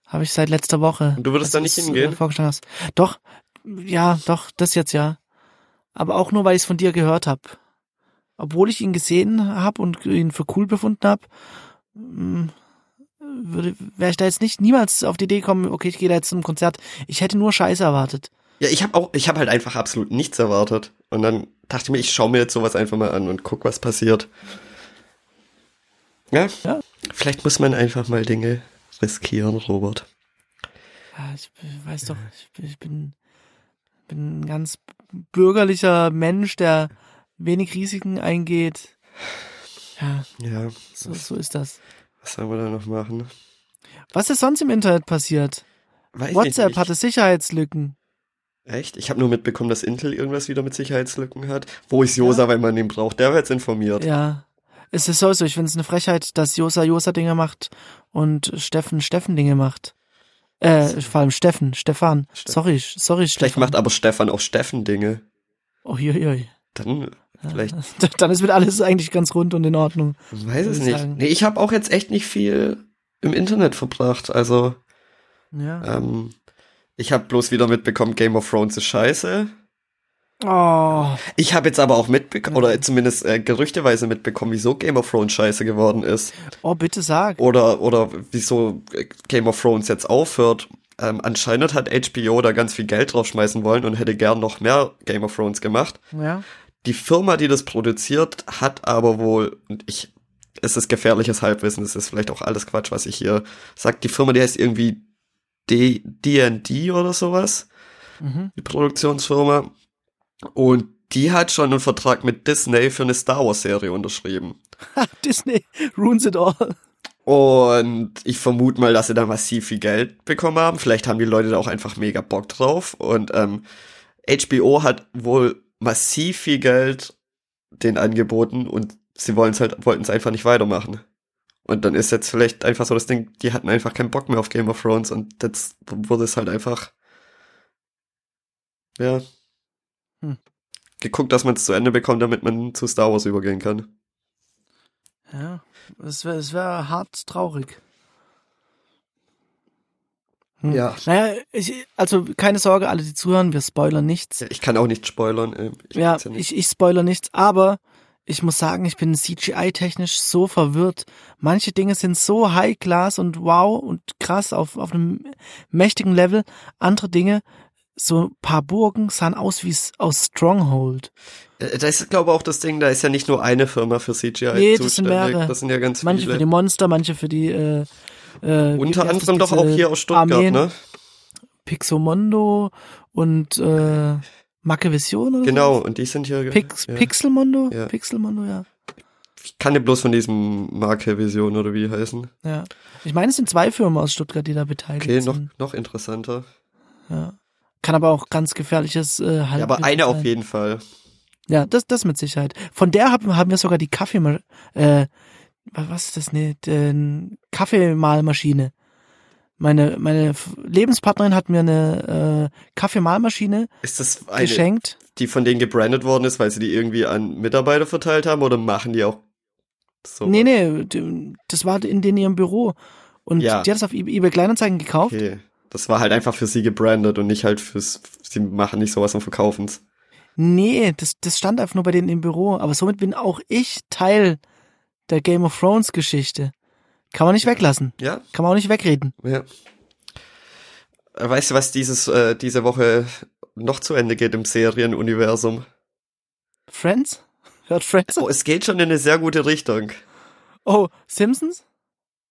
S2: Habe ich seit letzter Woche.
S1: Und du würdest da nicht hingehen?
S2: Äh, vorgeschlagen hast. Doch, ja, doch, das jetzt ja. Aber auch nur, weil ich es von dir gehört habe. Obwohl ich ihn gesehen habe und ihn für cool befunden habe, würde wäre ich da jetzt nicht niemals auf die Idee gekommen, okay, ich gehe da jetzt zum Konzert. Ich hätte nur Scheiße erwartet.
S1: Ja, ich habe auch, ich habe halt einfach absolut nichts erwartet. Und dann dachte ich mir, ich schaue mir jetzt sowas einfach mal an und guck, was passiert. Ja?
S2: Ja.
S1: Vielleicht muss man einfach mal Dinge riskieren, Robert.
S2: Ja, ich weiß doch, ich, bin- bin, ein ganz bürgerlicher Mensch, der wenig Risiken eingeht. Ja,
S1: Ja,
S2: so, so ist das.
S1: was sollen wir da noch machen?
S2: Was ist sonst im Internet passiert?
S1: Weiß
S2: WhatsApp
S1: ich
S2: hatte Sicherheitslücken.
S1: Echt? Ich habe nur mitbekommen, dass Intel irgendwas wieder mit Sicherheitslücken hat. Wo ist Josa, wenn man ihn braucht? Der wird jetzt informiert.
S2: Ja. Es ist sowieso, ich finde es eine Frechheit, dass Josa Josa Dinge macht und Steffen Steffen Dinge macht. Äh, vor allem Steffen, Stefan.
S1: Steffen.
S2: Sorry, sorry,
S1: Vielleicht
S2: Stefan.
S1: macht aber Stefan auch Steffen Dinge.
S2: Oh, hier, hier.
S1: Dann vielleicht,
S2: Dann ist mit alles eigentlich ganz rund und in Ordnung.
S1: ich weiß es nicht.
S2: sagen.
S1: Nee, ich habe auch jetzt echt nicht viel im Internet verbracht. Also,
S2: Ja.
S1: ähm, ich habe bloß wieder mitbekommen, Game of Thrones ist scheiße.
S2: Oh.
S1: Ich habe jetzt aber auch mitbekommen, oder zumindest äh, gerüchteweise mitbekommen, wieso Game of Thrones scheiße geworden ist.
S2: Oh, bitte sag.
S1: Oder, oder wieso äh, Game of Thrones jetzt aufhört. Ähm, anscheinend hat HBO da ganz viel Geld draufschmeißen wollen und hätte gern noch mehr Game of Thrones gemacht.
S2: Ja.
S1: Die Firma, die das produziert, hat aber wohl, und ich, es ist gefährliches Halbwissen, es ist vielleicht auch alles Quatsch, was ich hier sag. Die Firma, die heißt irgendwie D&D oder sowas,
S2: Mhm.
S1: die Produktionsfirma. Und die hat schon einen Vertrag mit Disney für eine Star Wars Serie unterschrieben.
S2: Disney ruins it all.
S1: Und ich vermute mal, dass sie da massiv viel Geld bekommen haben. Vielleicht haben die Leute da auch einfach mega Bock drauf. Und ähm, HBO hat wohl massiv viel Geld den angeboten und sie wollen es halt, wollten es einfach nicht weitermachen. Und dann ist jetzt vielleicht einfach so das Ding, die hatten einfach keinen Bock mehr auf Game of Thrones und jetzt wurde es halt einfach, ja,
S2: Hm.
S1: geguckt, dass man es zu Ende bekommt, damit man zu Star Wars übergehen kann.
S2: Ja. Es wäre wär hart traurig. Hm.
S1: Ja.
S2: Naja, ich, also keine Sorge, alle, die zuhören, wir spoilern nichts.
S1: Ich kann auch nicht spoilern. äh, Ich
S2: Ja,
S1: weiß nicht.
S2: ich, ich spoiler nichts, aber ich muss sagen, ich bin CGI-technisch so verwirrt. Manche Dinge sind so high class und wow und krass auf, auf einem mächtigen Level. Andere Dinge, so ein paar Burgen, sahen aus wie aus Stronghold.
S1: Äh, Da ist, glaube ich, auch das Ding, da ist ja nicht nur eine Firma für CGI
S2: Nee, das sind
S1: zuständig.
S2: mehrere.
S1: Das sind ja ganz
S2: Manche
S1: viele.
S2: für die Monster, manche für die, äh, äh,
S1: Unter anderem doch auch hier aus Stuttgart,
S2: Armeen,
S1: ne?
S2: Pixomondo und äh, Macevision oder
S1: Genau, und die sind hier.
S2: so? Pix,
S1: ja.
S2: Pixelmondo?
S1: Ja.
S2: Pixelmondo, ja.
S1: Ich kann ja bloß von diesem Marke Vision oder wie heißen.
S2: ja. Ich meine, es sind zwei Firmen aus Stuttgart, die da beteiligt
S1: Okay, noch,
S2: sind.
S1: noch interessanter.
S2: Ja. Kann aber auch ganz gefährliches äh,
S1: Ja, aber eine auf
S2: sein.
S1: jeden Fall.
S2: Ja, das, das mit Sicherheit. Von der haben, haben wir sogar die Kaffeema äh, wa- was ist das, ne, den Kaffeemahlmaschine. Meine, meine Lebenspartnerin hat mir eine äh, Kaffeemahlmaschine
S1: Ist das eine,
S2: geschenkt.
S1: die von denen gebrandet worden ist, weil sie die irgendwie an Mitarbeiter verteilt haben oder machen die auch so?
S2: Nee, nee, das war in, in ihrem Büro. Und
S1: Ja.
S2: die hat es auf eBay eBay Kleinanzeigen gekauft.
S1: Okay. Das war halt einfach für sie gebrandet und nicht halt fürs, sie machen nicht sowas und verkaufen's.
S2: Nee, das, das stand einfach nur bei denen im Büro. Aber somit bin auch ich Teil der Game of Thrones Geschichte. Kann man nicht weglassen.
S1: Ja,
S2: Kann man auch nicht wegreden.
S1: ja. Äh, Weißt du, was dieses, äh, diese Woche noch zu Ende geht im Serienuniversum?
S2: Friends? Hört Friends?
S1: Oh, es geht schon in eine sehr gute Richtung.
S2: Oh, Simpsons?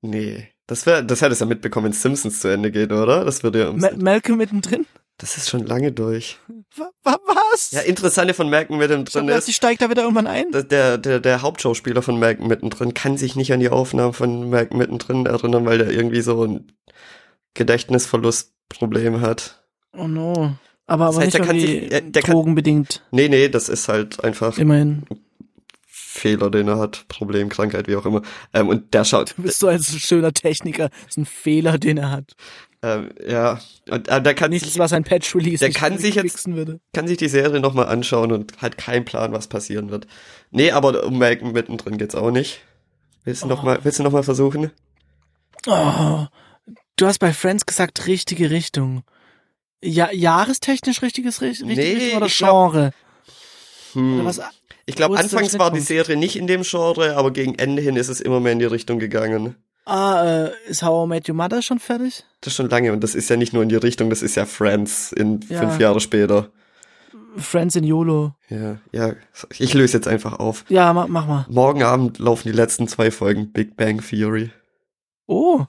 S1: Nee. Das wär, das hättest du ja mitbekommen, wenn Simpsons zu Ende geht, oder? Das würde ja
S2: Ma Malcolm mittendrin?
S1: Das ist schon lange durch.
S2: Wa wa was?
S1: Ja, interessante von Malcolm mittendrin
S2: gedacht,
S1: ist,
S2: sie steigt da wieder irgendwann ein.
S1: der, der, der Hauptschauspieler von Malcolm mittendrin kann sich nicht an die Aufnahmen von Malcolm mittendrin erinnern, weil der irgendwie so ein Gedächtnisverlustproblem hat.
S2: Oh no. Aber, aber
S1: Das heißt,
S2: nicht
S1: der kann sich- der- der kann-
S2: drogenbedingt.
S1: Nee, nee, das ist halt einfach
S2: Immerhin.
S1: Fehler, den er hat, Problem, Krankheit, wie auch immer. Ähm, und der schaut,
S2: Du bist so ein schöner Techniker. Das ist ein Fehler, den er hat.
S1: ähm, ja, und äh, der kann
S2: Nichts,
S1: sich,
S2: was ein Patch-Release
S1: der
S2: nicht
S1: kann sich jetzt-
S2: würde.
S1: kann sich die Serie nochmal anschauen und hat keinen Plan, was passieren wird. Nee, aber um Malcolm mittendrin geht's auch nicht. Willst du noch mal, willst du noch mal versuchen?
S2: Oh, du hast bei Friends gesagt, richtige Richtung. Ja, jahrestechnisch richtiges richtige
S1: Nee,
S2: Richtung oder
S1: ich glaub-
S2: Genre?
S1: Hm.
S2: Was?
S1: Ich glaube, anfangs war die? Serie nicht in dem Genre, aber gegen Ende hin ist es immer mehr in die Richtung gegangen.
S2: Ah, äh, ist How I Met Your Mother schon fertig?
S1: Das ist schon lange und das ist ja nicht nur in die Richtung, das ist ja Friends in
S2: Ja.
S1: fünf Jahre später.
S2: Friends in YOLO.
S1: Ja, ja, ich löse jetzt einfach auf.
S2: Ja, ma mach mal.
S1: Morgen Abend laufen die letzten zwei Folgen Big Bang Theory.
S2: Oh.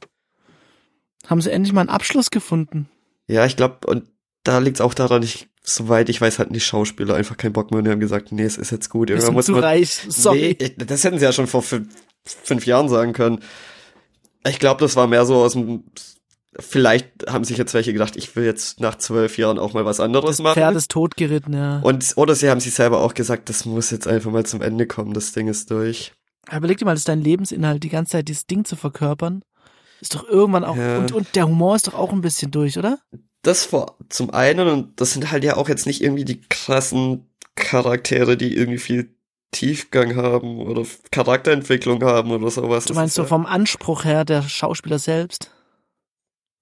S2: Haben sie endlich mal einen Abschluss gefunden.
S1: Ja, ich glaube, und da liegt's auch daran, ich, soweit ich weiß, hatten die Schauspieler einfach keinen Bock mehr und die haben gesagt, nee, es ist jetzt gut.
S2: Wir sind
S1: muss
S2: zu
S1: man,
S2: reich. Sorry.
S1: Nee, das hätten sie ja schon vor fünf, fünf Jahren sagen können. Ich glaube, das war mehr so aus dem. Vielleicht haben sich jetzt welche gedacht, ich will jetzt nach zwölf Jahren auch mal was anderes machen.
S2: Pferd ist totgeritten, ja.
S1: Und oder sie haben sich selber auch gesagt, das muss jetzt einfach mal zum Ende kommen, das Ding ist durch.
S2: Aber Überleg dir mal, das ist dein Lebensinhalt, die ganze Zeit dieses Ding zu verkörpern. Ist doch irgendwann auch,
S1: Ja.
S2: und, und der Humor ist doch auch ein bisschen durch, oder?
S1: Das vor zum einen und das sind halt ja auch jetzt nicht irgendwie die krassen Charaktere, die irgendwie viel Tiefgang haben oder Charakterentwicklung haben oder sowas.
S2: Du meinst so
S1: ja,
S2: vom Anspruch her der Schauspieler selbst?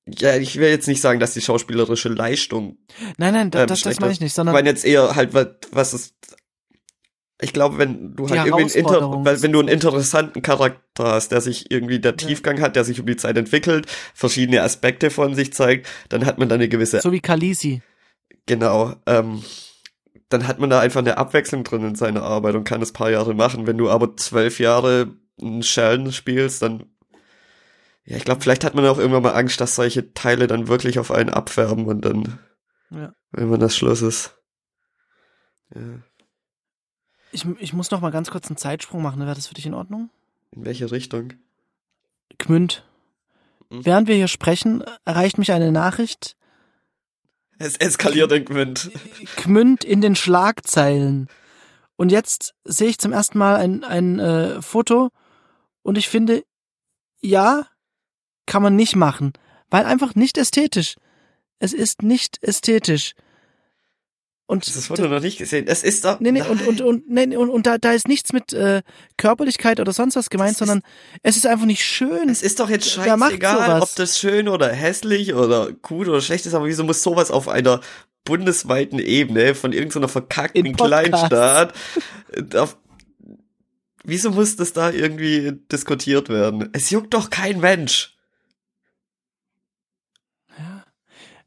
S1: ja, ich will jetzt nicht sagen, dass die schauspielerische Leistung
S2: Nein, nein, das,
S1: Ähm,
S2: das, das meine ich nicht,
S1: Ich
S2: sondern
S1: meine jetzt eher halt, was, was ist. Ich glaube, wenn du
S2: Die
S1: halt irgendwie einen, Inter wenn du einen interessanten Charakter hast, der sich irgendwie der
S2: Ja.
S1: Tiefgang hat, der sich über die Zeit entwickelt, verschiedene Aspekte von sich zeigt, dann hat man da eine gewisse,
S2: so wie Kalisi.
S1: genau, ähm, dann hat man da einfach eine Abwechslung drin in seiner Arbeit und kann das paar Jahre machen. Wenn du aber zwölf Jahre einen Sheldon spielst, dann, ja, ich glaube, vielleicht hat man auch irgendwann mal Angst, dass solche Teile dann wirklich auf einen abfärben und dann,
S2: Ja.
S1: wenn man das Schluss ist. Ja.
S2: Ich, ich muss noch mal ganz kurz einen Zeitsprung machen, wäre das für dich in Ordnung?
S1: In welche Richtung?
S2: Gmünd.
S1: Mhm.
S2: Während wir hier sprechen, erreicht mich eine Nachricht.
S1: Es eskaliert in Gmünd.
S2: Gmünd in den Schlagzeilen. Und jetzt sehe ich zum ersten Mal ein, ein äh, Foto und ich finde, ja, kann man nicht machen, weil einfach nicht ästhetisch. Es ist nicht ästhetisch. Und
S1: Das Foto noch nicht gesehen. Es ist doch.
S2: Nee, nee, und,
S1: Nein.
S2: und, und, nee, und, und da, da ist nichts mit äh, Körperlichkeit oder sonst was gemeint,
S1: Das ist-
S2: sondern es ist einfach nicht schön.
S1: Es ist doch jetzt scheißegal, ob das schön oder hässlich oder gut oder schlecht ist, aber wieso muss sowas auf einer bundesweiten Ebene von irgendeiner verkackten
S2: In.
S1: Kleinstadt äh, auf, Wieso muss das da irgendwie diskutiert werden? Es juckt doch kein Mensch.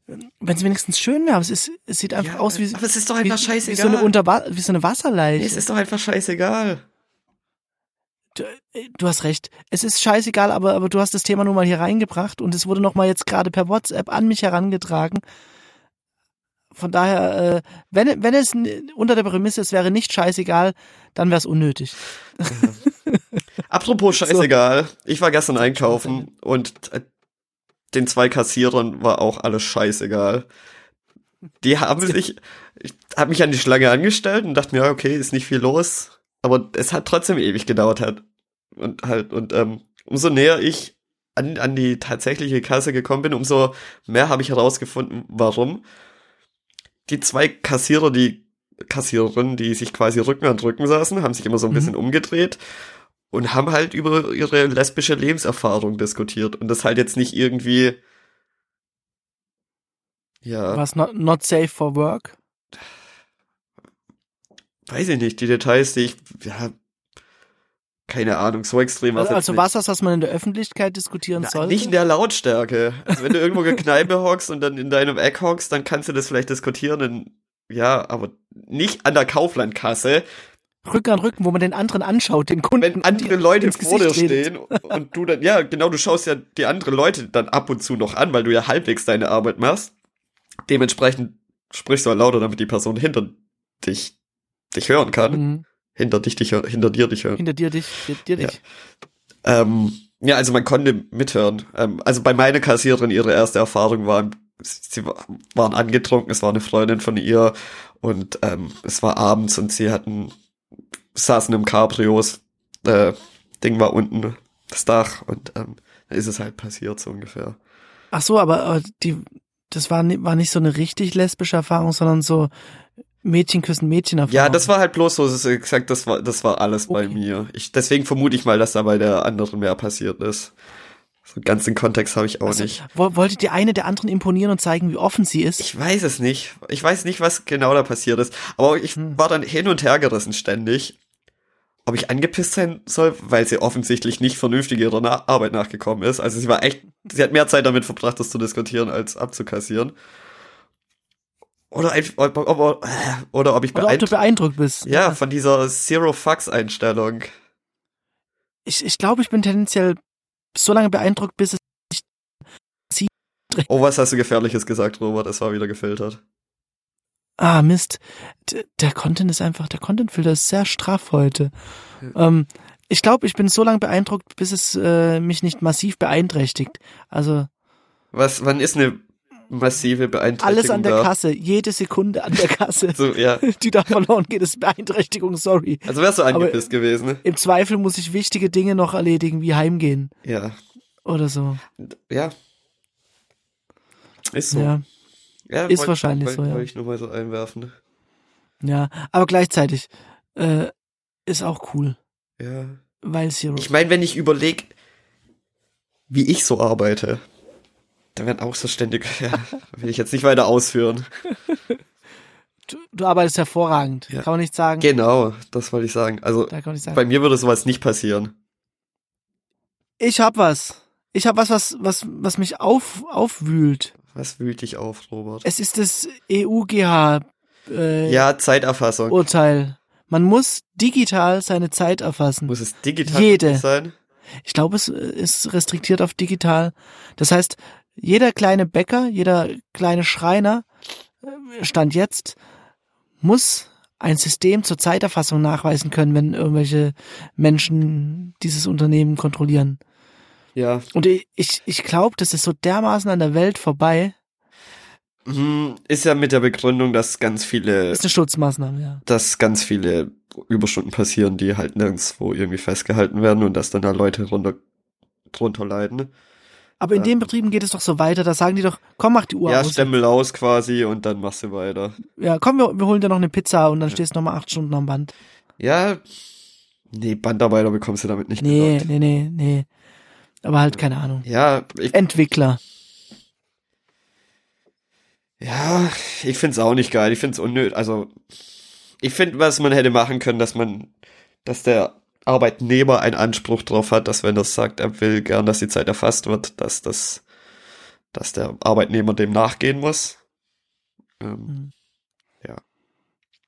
S2: Wenn es wenigstens schön wäre, aber es, ist, es sieht einfach
S1: Ja,
S2: aus wie,
S1: aber es ist doch
S2: wie,
S1: einfach
S2: wie,
S1: scheißegal.
S2: so eine Unterwa wie so eine Wasserleiche.
S1: nee, es ist doch einfach scheißegal.
S2: du, äh, du hast recht. Es ist scheißegal, aber, aber du hast das Thema nun mal hier reingebracht und es wurde nochmal jetzt gerade per WhatsApp an mich herangetragen. Von daher, äh, wenn, wenn es unter der Prämisse, es wäre nicht scheißegal, dann wäre es unnötig.
S1: Apropos scheißegal, so. ich war gestern einkaufen und äh, den zwei Kassierern war auch alles scheißegal. Die haben sich, ich habe mich an die Schlange angestellt und dachte mir, okay, ist nicht viel los, aber es hat trotzdem ewig gedauert hat. Und halt, und ähm, umso näher ich an, an die tatsächliche Kasse gekommen bin, umso mehr habe ich herausgefunden, warum die zwei Kassierer, die Kassiererinnen, die sich quasi Rücken an Rücken saßen, haben sich immer so ein mhm. bisschen umgedreht und haben halt über ihre lesbische Lebenserfahrung diskutiert und das halt jetzt nicht irgendwie ja.
S2: Was not, not safe for work?
S1: Weiß ich nicht, die Details, die ich ja keine Ahnung, so extrem
S2: Also, also was das, was man in der Öffentlichkeit diskutieren Na, sollte?
S1: Nicht in der Lautstärke. Also wenn du irgendwo in Kneipe hockst und dann in deinem Eck hockst, dann kannst du das vielleicht diskutieren. In, ja, aber nicht an der Kauflandkasse.
S2: Rücken an Rücken, wo man den anderen anschaut, den Kunden.
S1: Wenn andere Leute vor dir stehen und du dann, ja, genau, du schaust ja die anderen Leute dann ab und zu noch an, weil du ja halbwegs deine Arbeit machst. Dementsprechend sprichst du halt lauter, damit die Person hinter dich dich hören kann. Mhm. Hinter dich, dich, hinter dir dich hören.
S2: Hinter dir dich, dir dich.
S1: Ja. Ähm, ja, also man konnte mithören. Ähm, also bei meiner Kassiererin ihre erste Erfahrung war, sie waren angetrunken, es war eine Freundin von ihr und ähm, es war abends und sie hatten saßen im Cabrios, äh, Ding war unten das Dach und ähm, da ist es halt passiert so ungefähr.
S2: Ach so, aber, aber die das war, war nicht so eine richtig lesbische Erfahrung, sondern so Mädchen küssen Mädchen Erfahrung.
S1: Ja, das war halt bloß so, das ist gesagt, das war, das war alles okay. bei mir. Ich, deswegen vermute ich mal, dass da bei der anderen mehr passiert ist. So ganz den Kontext habe ich auch also, nicht.
S2: Wollte die eine der anderen imponieren und zeigen, wie offen sie ist?
S1: Ich weiß es nicht. Ich weiß nicht, was genau da passiert ist. Aber ich hm. war dann hin und her gerissen ständig ob ich angepisst sein soll, weil sie offensichtlich nicht vernünftig ihrer Na Arbeit nachgekommen ist. Also sie war echt, sie hat mehr Zeit damit verbracht, das zu diskutieren, als abzukassieren. Oder, ob, ob, oder ob ich
S2: oder ob du beeindruckt bist.
S1: Ja, von dieser Zero-Fucks-Einstellung.
S2: Ich, ich glaube, ich bin tendenziell so lange beeindruckt, bis es nicht
S1: Oh, was hast du Gefährliches gesagt, Robert? Es war wieder gefiltert.
S2: Ah, Mist. Der Content ist einfach, der Contentfilter ist sehr straff heute. Ähm, ich glaube, ich bin so lange beeindruckt, bis es äh, mich nicht massiv beeinträchtigt. Also.
S1: Was, wann ist eine massive Beeinträchtigung?
S2: Alles an der
S1: da?
S2: Kasse, jede Sekunde an der Kasse.
S1: so, ja.
S2: Die da verloren geht, ist Beeinträchtigung, sorry.
S1: Also wärst du angepisst Aber gewesen. Ne?
S2: Im Zweifel muss ich wichtige Dinge noch erledigen, wie heimgehen.
S1: Ja.
S2: Oder so.
S1: Ja. Ist so.
S2: Ja. Ja, ist wollt, wahrscheinlich wollt, so, ja.
S1: Wollte ich nur mal so einwerfen.
S2: Ja, aber gleichzeitig äh, ist auch cool.
S1: Ja.
S2: Weil Zero.
S1: Ich meine, wenn ich überlege, wie ich so arbeite, da werden auch so ständig, ja, will ich jetzt nicht weiter ausführen.
S2: Du, du arbeitest hervorragend, ja. kann man nicht sagen.
S1: Genau, das wollte ich sagen. Also sagen. bei mir würde sowas nicht passieren.
S2: Ich hab was. Ich hab was, was, was, was mich auf, aufwühlt.
S1: Was wühlt dich auf, Robert?
S2: Es ist das EUGH
S1: äh, ja, Zeiterfassung.
S2: Urteil. Man muss digital seine Zeit erfassen.
S1: Muss es digital
S2: Jede.
S1: sein?
S2: Ich glaube, es ist restriktiert auf digital. Das heißt, jeder kleine Bäcker, jeder kleine Schreiner, äh, Stand jetzt, muss ein System zur Zeiterfassung nachweisen können, wenn irgendwelche Menschen dieses Unternehmen kontrollieren.
S1: Ja.
S2: Und ich, ich glaube, das ist so dermaßen an der Welt vorbei.
S1: Hm, ist ja mit der Begründung, dass ganz viele.
S2: Ist eine Schutzmaßnahme, ja.
S1: Dass ganz viele Überstunden passieren, die halt nirgendwo irgendwie festgehalten werden und dass dann da Leute runter, drunter leiden.
S2: Aber in ja. den Betrieben geht es doch so weiter, da sagen die doch, komm, mach die Uhr
S1: ja, aus. Ja, Stempel aus quasi und dann machst du weiter.
S2: Ja, komm, wir, wir holen dir noch eine Pizza und dann ja. stehst du nochmal acht Stunden am Band.
S1: Ja, nee, Bandarbeiter bekommst du damit nicht
S2: Nee, genannt. nee, nee, nee. Aber halt keine Ahnung.
S1: Ja,
S2: ich, Entwickler.
S1: Ja, ich find's auch nicht geil. Ich find's unnötig. Also, ich finde, was man hätte machen können, dass man, dass der Arbeitnehmer einen Anspruch drauf hat, dass wenn er sagt, er will gern, dass die Zeit erfasst wird, dass das, dass der Arbeitnehmer dem nachgehen muss. Ähm,
S2: mhm. ja.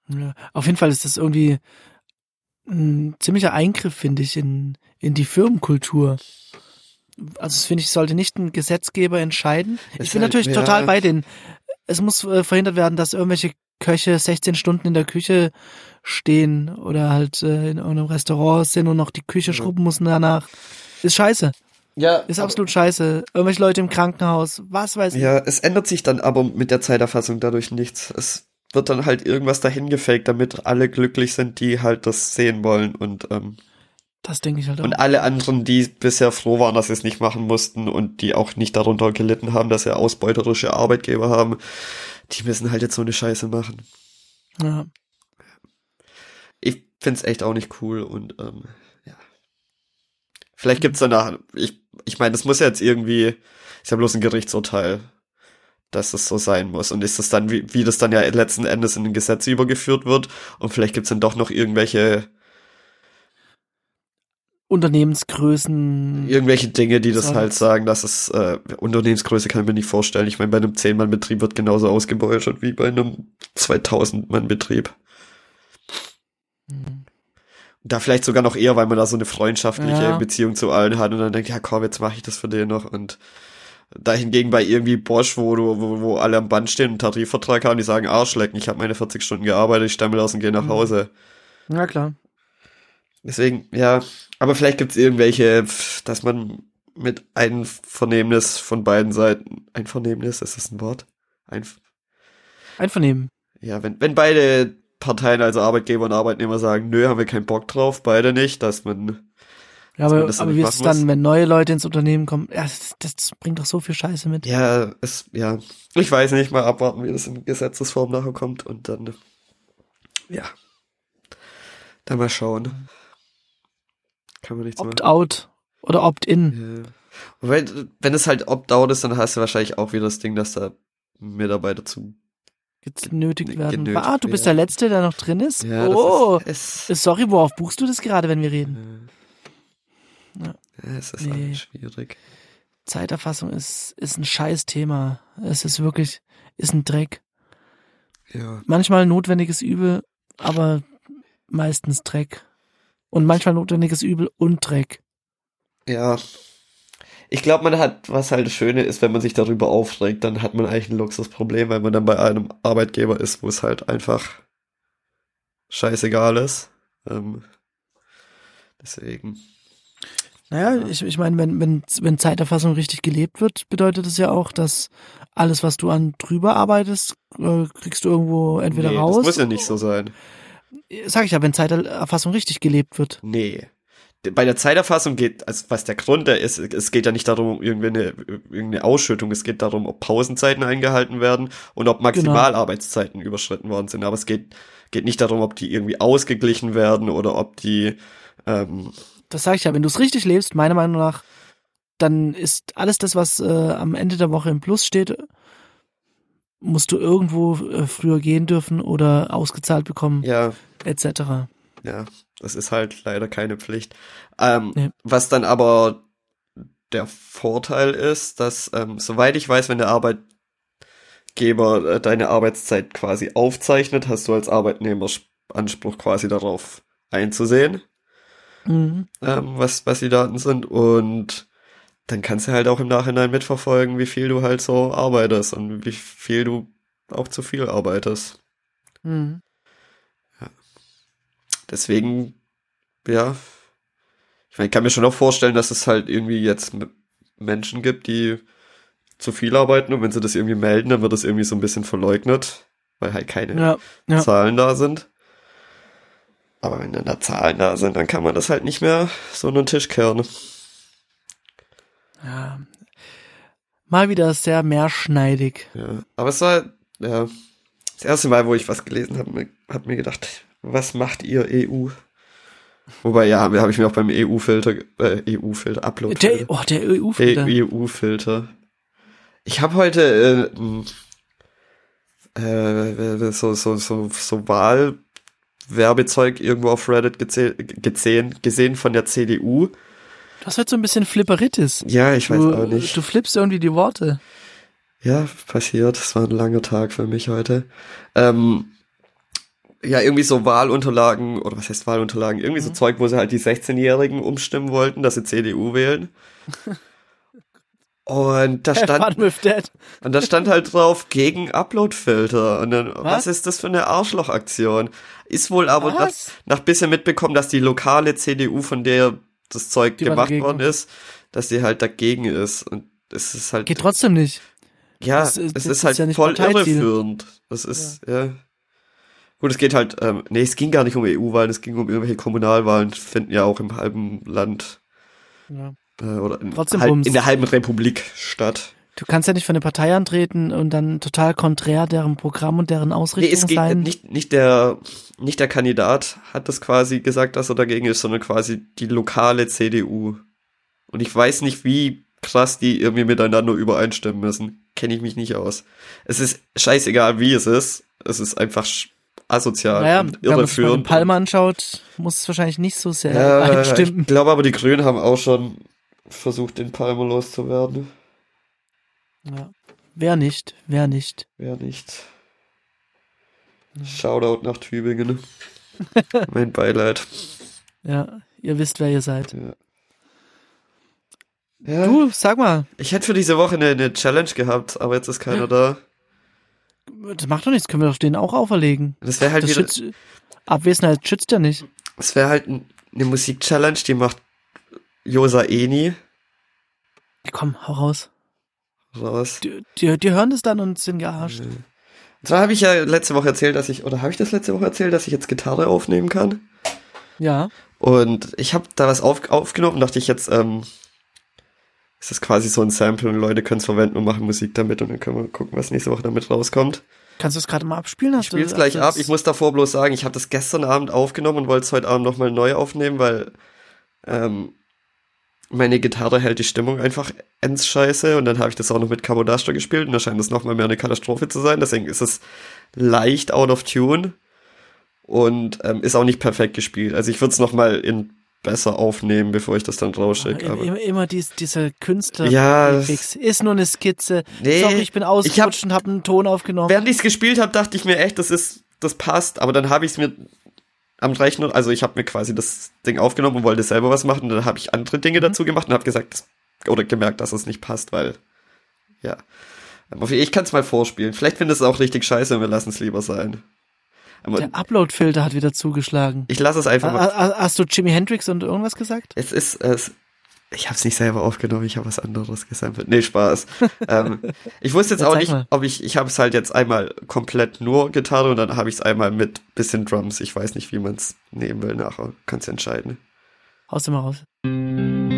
S2: ja. Auf jeden Fall ist das irgendwie ein ziemlicher Eingriff, finde ich, in, in die Firmenkultur. Also das finde ich, sollte nicht ein Gesetzgeber entscheiden.
S1: Ist
S2: ich bin
S1: halt-
S2: natürlich
S1: ja.
S2: total bei den. Es muss äh, verhindert werden, dass irgendwelche Köche 16 Stunden in der Küche stehen oder halt äh, in einem Restaurant sind und noch die Küche schrubben müssen danach. Ist scheiße.
S1: Ja,
S2: Ist absolut scheiße. Irgendwelche Leute im Krankenhaus, was weiß ich.
S1: Ja, es ändert sich dann aber mit der Zeiterfassung dadurch nichts. Es wird dann halt irgendwas dahin gefaked, damit alle glücklich sind, die halt das sehen wollen und ähm,
S2: Das denke ich halt auch.
S1: und alle anderen, die bisher froh waren, dass sie es nicht machen mussten und die auch nicht darunter gelitten haben, dass sie ausbeuterische Arbeitgeber haben, die müssen halt jetzt so eine Scheiße machen.
S2: ja.
S1: Ich find's echt auch nicht cool und ähm, ja. Vielleicht gibt's danach, ich, ich meine, das muss ja jetzt irgendwie, ist ja bloß ein Gerichtsurteil, dass es so sein muss. Und ist das dann, wie, wie das dann ja letzten Endes in den Gesetze übergeführt wird und vielleicht gibt's dann doch noch irgendwelche,
S2: Unternehmensgrößen.
S1: irgendwelche Dinge, die das halt sagen, dass es, äh, Unternehmensgröße kann ich mir nicht vorstellen. Ich meine, bei einem 10-Mann-Betrieb wird genauso ausgebeutet wie bei einem 2000-Mann-Betrieb.
S2: Mhm.
S1: Da vielleicht sogar noch eher, weil man da so eine freundschaftliche
S2: Ja.
S1: Beziehung zu allen hat und dann denkt, ja komm, jetzt mache ich das für den noch und da hingegen bei irgendwie Bosch, wo, du, wo, wo alle am Band stehen und einen Tarifvertrag haben, die sagen, Arschlecken, ich habe meine 40 Stunden gearbeitet, ich stammel aus und gehe nach
S2: Mhm.
S1: Hause.
S2: Ja, klar.
S1: Deswegen, ja, aber vielleicht gibt's irgendwelche, dass man mit Einvernehmnis von beiden Seiten, Einvernehmnis, ist das ein Wort? Ein,
S2: Einvernehmen.
S1: ja, wenn, wenn beide Parteien, also Arbeitgeber und Arbeitnehmer sagen, nö, haben wir keinen Bock drauf, beide nicht, dass man
S2: Ja,
S1: Dass man
S2: aber, aber wie ist es dann,
S1: muss?
S2: wenn neue Leute ins Unternehmen kommen? Ja, das, das bringt doch so viel Scheiße mit.
S1: Ja, es, ja, ich weiß nicht, mal abwarten, wie das in Gesetzesform nachher kommt und dann, ja, dann mal schauen. Kann man nichts machen.
S2: Opt-out oder Opt-in.
S1: Ja. Wobei, wenn es halt Opt-out ist, dann hast du wahrscheinlich auch wieder das Ding, dass da Mitarbeiter zu.
S2: Genötigt werden.
S1: Genötigt
S2: ah, du bist der Letzte, der noch drin ist?
S1: Ja,
S2: oh,
S1: das ist,
S2: sorry, worauf buchst du das gerade, wenn wir reden?
S1: es,
S2: Ja.
S1: es ist
S2: Nee.
S1: schwierig.
S2: Zeiterfassung ist, ist ein scheiß Thema. Es ist wirklich, ist ein Dreck.
S1: Ja.
S2: Manchmal notwendiges Übel, aber meistens Dreck. Und manchmal notwendiges Übel und Dreck.
S1: Ja. Ich glaube, man hat, was halt das Schöne ist, wenn man sich darüber aufregt, dann hat man eigentlich ein Luxusproblem, weil man dann bei einem Arbeitgeber ist, wo es halt einfach scheißegal ist. Ähm, deswegen.
S2: Naja,
S1: Ja.
S2: ich, ich meine, wenn, wenn, wenn Zeiterfassung richtig gelebt wird, bedeutet es ja auch, dass alles, was du an drüber arbeitest, äh, kriegst du irgendwo entweder
S1: nee,
S2: raus.
S1: Das muss ja nicht so sein.
S2: Sag ich ja, wenn Zeiterfassung richtig gelebt wird.
S1: Nee. Bei der Zeiterfassung geht, also was der Grund da ist, es geht ja nicht darum, um irgendwie eine, irgendeine Ausschüttung, es geht darum, ob Pausenzeiten eingehalten werden und ob Maximalarbeitszeiten überschritten worden sind. Aber es geht, geht nicht darum, ob die irgendwie ausgeglichen werden oder ob die, ähm,
S2: Das sage ich ja, wenn du es richtig lebst, meiner Meinung nach, dann ist alles das, was äh, am Ende der Woche im Plus steht, musst du irgendwo äh, früher gehen dürfen oder ausgezahlt bekommen,
S1: ja,
S2: etc.
S1: ja, das ist halt leider keine Pflicht. Ähm,
S2: Nee.
S1: Was dann aber der Vorteil ist, dass, ähm, soweit ich weiß, wenn der Arbeitgeber äh, deine Arbeitszeit quasi aufzeichnet, hast du als Arbeitnehmer Anspruch quasi darauf einzusehen,
S2: Mhm.
S1: ähm, was, was die Daten sind und dann kannst du halt auch im Nachhinein mitverfolgen, wie viel du halt so arbeitest und wie viel du auch zu viel arbeitest.
S2: Mhm.
S1: Deswegen, ja, ich meine, ich kann mir schon auch vorstellen, dass es halt irgendwie jetzt Menschen gibt, die zu viel arbeiten und wenn sie das irgendwie melden, dann wird das irgendwie so ein bisschen verleugnet, weil halt keine
S2: Ja, ja.
S1: Zahlen da sind. Aber wenn dann da Zahlen da sind, dann kann man das halt nicht mehr so den Tisch kehren.
S2: Ja. Mal wieder sehr mehrschneidig.
S1: Ja. Aber es war, ja, das erste Mal, wo ich was gelesen habe, hab mir gedacht, was macht ihr EU? Wobei, ja, habe ich mir auch beim EU-Filter, äh, EU-Filter, upload
S2: Der, oh, der EU-Filter.
S1: EU-Filter. Ich habe heute äh, m, äh, so, so, so, so Wahlwerbezeug irgendwo auf Reddit geze- gesehen, gesehen von der CDU.
S2: Du hast heute so ein bisschen Flipperitis.
S1: Ja, ich weiß
S2: du,
S1: auch nicht.
S2: Du flippst irgendwie die Worte.
S1: Ja, passiert. Es war ein langer Tag für mich heute. Ähm, ja, irgendwie so Wahlunterlagen, oder was heißt Wahlunterlagen? Irgendwie so
S2: Mhm.
S1: Zeug, wo sie halt die 16-Jährigen umstimmen wollten, dass sie CDU wählen. Und da stand, und da stand halt drauf, gegen Uploadfilter. Und dann, was?
S2: Was?
S1: ist das für eine Arschlochaktion? Ist wohl aber nach, nach bisschen mitbekommen, dass die lokale CDU, von der das Zeug
S2: Die
S1: gemacht worden ist, dass die halt dagegen ist. Und es ist halt,
S2: Geht trotzdem nicht.
S1: ja,
S2: das ist-
S1: es
S2: das
S1: ist
S2: ist
S1: halt
S2: ja nicht
S1: voll irreführend. Das ist, ja. Gut, es geht halt, ähm, nee, es ging gar nicht um EU-Wahlen, es ging um irgendwelche Kommunalwahlen, finden ja auch im halben Land
S2: Ja.
S1: äh, oder in, halb, in der halben Republik statt.
S2: Du kannst ja nicht für eine Partei antreten und dann total konträr deren Programm und deren
S1: Nee,
S2: Ausrichtung
S1: es ging
S2: sein.
S1: nicht, nicht der, nicht der Kandidat hat das quasi gesagt, dass er dagegen ist, sondern quasi die lokale CDU. Und ich weiß nicht, wie krass die irgendwie miteinander übereinstimmen müssen. Kenne ich mich nicht aus. Es ist scheißegal, wie es ist. Es ist einfach asozial
S2: naja,
S1: und
S2: wenn man sich mal den
S1: irreführend.
S2: Palm anschaut, muss es wahrscheinlich nicht so sehr
S1: Ja,
S2: einstimmen.
S1: ich glaube aber, die Grünen haben auch schon versucht, den Palmer loszuwerden.
S2: Ja. Wer nicht, wer nicht.
S1: Wer nicht. Shoutout nach Tübingen. mein Beileid.
S2: Ja, ihr wisst, wer ihr seid.
S1: Ja,
S2: Du, sag mal,
S1: ich hätte für diese Woche eine, eine Challenge gehabt, aber jetzt ist keiner da.
S2: das macht doch nichts, können wir doch denen auch auferlegen.
S1: Das wäre halt
S2: Das
S1: wieder,
S2: schützt, Abwesenheit schützt ja nicht.
S1: das wäre halt ein- eine Musik-Challenge, die macht Josa Eni
S2: Komm, hau raus.
S1: Raus.
S2: Die, die, die hören das dann und sind gearscht.
S1: Und zwar habe ich ja letzte Woche erzählt, dass ich, oder habe ich das letzte Woche erzählt, dass ich jetzt Gitarre aufnehmen kann?
S2: Ja.
S1: Und ich habe da was auf, aufgenommen, dachte ich jetzt, ähm, ist das quasi so ein Sample und Leute können es verwenden und machen Musik damit und dann können wir gucken, was nächste Woche damit rauskommt.
S2: Kannst du es gerade mal abspielen? Hast
S1: Ich spiel's
S2: du,
S1: gleich ab. Ich muss davor bloß sagen, ich habe das gestern Abend aufgenommen und wollte es heute Abend nochmal neu aufnehmen, weil ähm, meine Gitarre hält die Stimmung einfach ends scheiße und dann habe ich das auch noch mit Camodaster gespielt und da scheint das nochmal mehr eine Katastrophe zu sein. Deswegen ist es leicht out of tune und ähm, ist auch nicht perfekt gespielt. Also ich würde es nochmal in besser aufnehmen, bevor ich das dann rausschicke.
S2: Immer,
S1: Aber
S2: immer, immer dies, dieser Künstler.
S1: Ja.
S2: Ist nur eine Skizze.
S1: Nee,
S2: Sorry, ich bin
S1: ich
S2: ausgerutscht und habe einen Ton aufgenommen.
S1: während ich es gespielt habe, dachte ich mir echt, das ist, das passt. Aber dann habe ich es mir am Rechner, also ich habe mir quasi das Ding aufgenommen und wollte selber was machen. Und dann habe ich andere Dinge dazu gemacht und habe gesagt, oder gemerkt, dass es nicht passt, weil ja. Aber Ich kann es mal vorspielen. Vielleicht findest du es auch richtig scheiße und wir lassen es lieber sein. Aber
S2: Der Upload-Filter hat wieder zugeschlagen.
S1: ich lasse es einfach mal.
S2: Ha- ha- Hast du Jimi Hendrix und irgendwas gesagt?
S1: Es ist, es, ich habe es nicht selber aufgenommen, ich habe was anderes gesampelt. Nee, Spaß. ähm, ich wusste jetzt
S2: Ja,
S1: auch nicht,
S2: mal.
S1: ob ich, ich habe es halt jetzt einmal komplett nur Gitarre und dann habe ich es einmal mit bisschen Drums. Ich weiß nicht, wie man es nehmen will nachher. Kannst entscheiden.
S2: Haust du mal raus.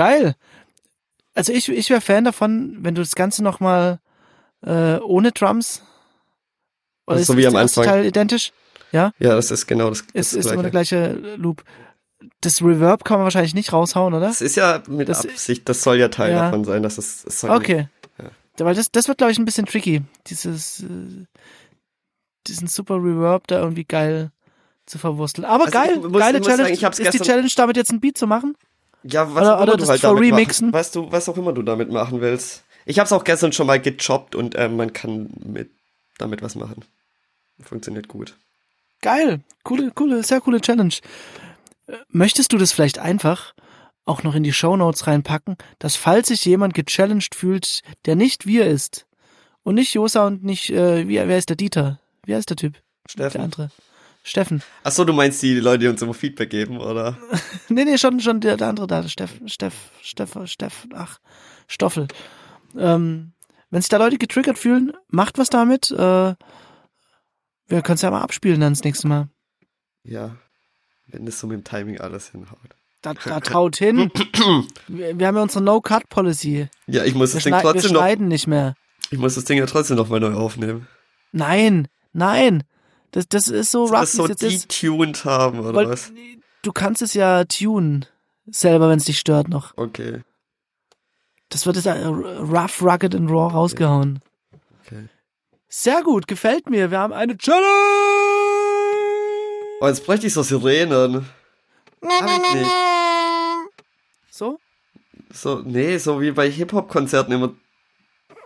S2: Geil. Also ich, ich wäre Fan davon, wenn du das Ganze nochmal äh, ohne Drums. Oder
S1: Also
S2: ist,
S1: so wie
S2: ist
S1: am Anfang.
S2: Teil identisch? Ja,
S1: Ja, das ist genau das,
S2: es
S1: das
S2: ist immer der
S1: Gleiche.
S2: Loop. Das Reverb kann man wahrscheinlich nicht raushauen, oder?
S1: Das ist ja mit
S2: Das-
S1: Absicht, das soll ja Teil
S2: Ja.
S1: davon sein, dass es, soll
S2: Okay.
S1: Ja.
S2: Weil das, das wird, glaube ich, ein bisschen tricky. Dieses, äh, diesen super Reverb da irgendwie geil zu verwursteln. Aber
S1: Also
S2: geil,
S1: muss-
S2: geile
S1: muss
S2: Challenge.
S1: sagen,
S2: ist die
S1: gestern-
S2: Challenge damit jetzt ein Beat zu machen?
S1: Ja, was
S2: Oder-
S1: auch immer du halt damit
S2: remixen.
S1: machen. Weißt du, was auch immer du damit machen willst. Ich hab's auch gestern schon mal gechoppt und ähm, man kann mit damit was machen. Funktioniert gut.
S2: Geil. Coole, coole, sehr coole Challenge. Äh, Möchtest du das vielleicht einfach auch noch in die Shownotes reinpacken, dass falls sich jemand gechallenged fühlt, der nicht wir ist und nicht Josa und nicht, äh, wie, wer ist der Dieter? Wie heißt der Typ? Der
S1: Steffen.
S2: andere. Steffen.
S1: Ach so, du meinst die Leute, die uns immer Feedback geben, oder?
S2: Nee, nee, schon, schon der, der andere da, Steff, Steff, Steff, Steff, ach, Stoffel. Ähm, wenn sich da Leute getriggert fühlen, macht was damit. Äh, wir können es ja mal abspielen dann das nächste Mal.
S1: Ja. Wenn das so mit dem Timing alles hinhaut.
S2: Da, da traut hin. Wir, wir haben ja unsere No-Cut-Policy.
S1: Ja, ich muss
S2: Wir,
S1: das Ding
S2: schnei wir
S1: trotzdem noch,
S2: schneiden nicht mehr.
S1: ich muss das Ding ja trotzdem noch mal neu aufnehmen.
S2: Nein, nein. Das, das ist so rough,
S1: das so detuned haben, oder
S2: Weil,
S1: was?
S2: du kannst es ja tunen. Selber, wenn es dich stört noch.
S1: Okay.
S2: Das wird jetzt äh, rough, rugged and raw rausgehauen.
S1: Okay.
S2: Sehr gut, gefällt mir. Wir haben eine Challenge.
S1: Oh, jetzt bräuchte ich so Sirenen. Hab ich nicht.
S2: So?
S1: So, nee, so wie bei Hip-Hop-Konzerten immer.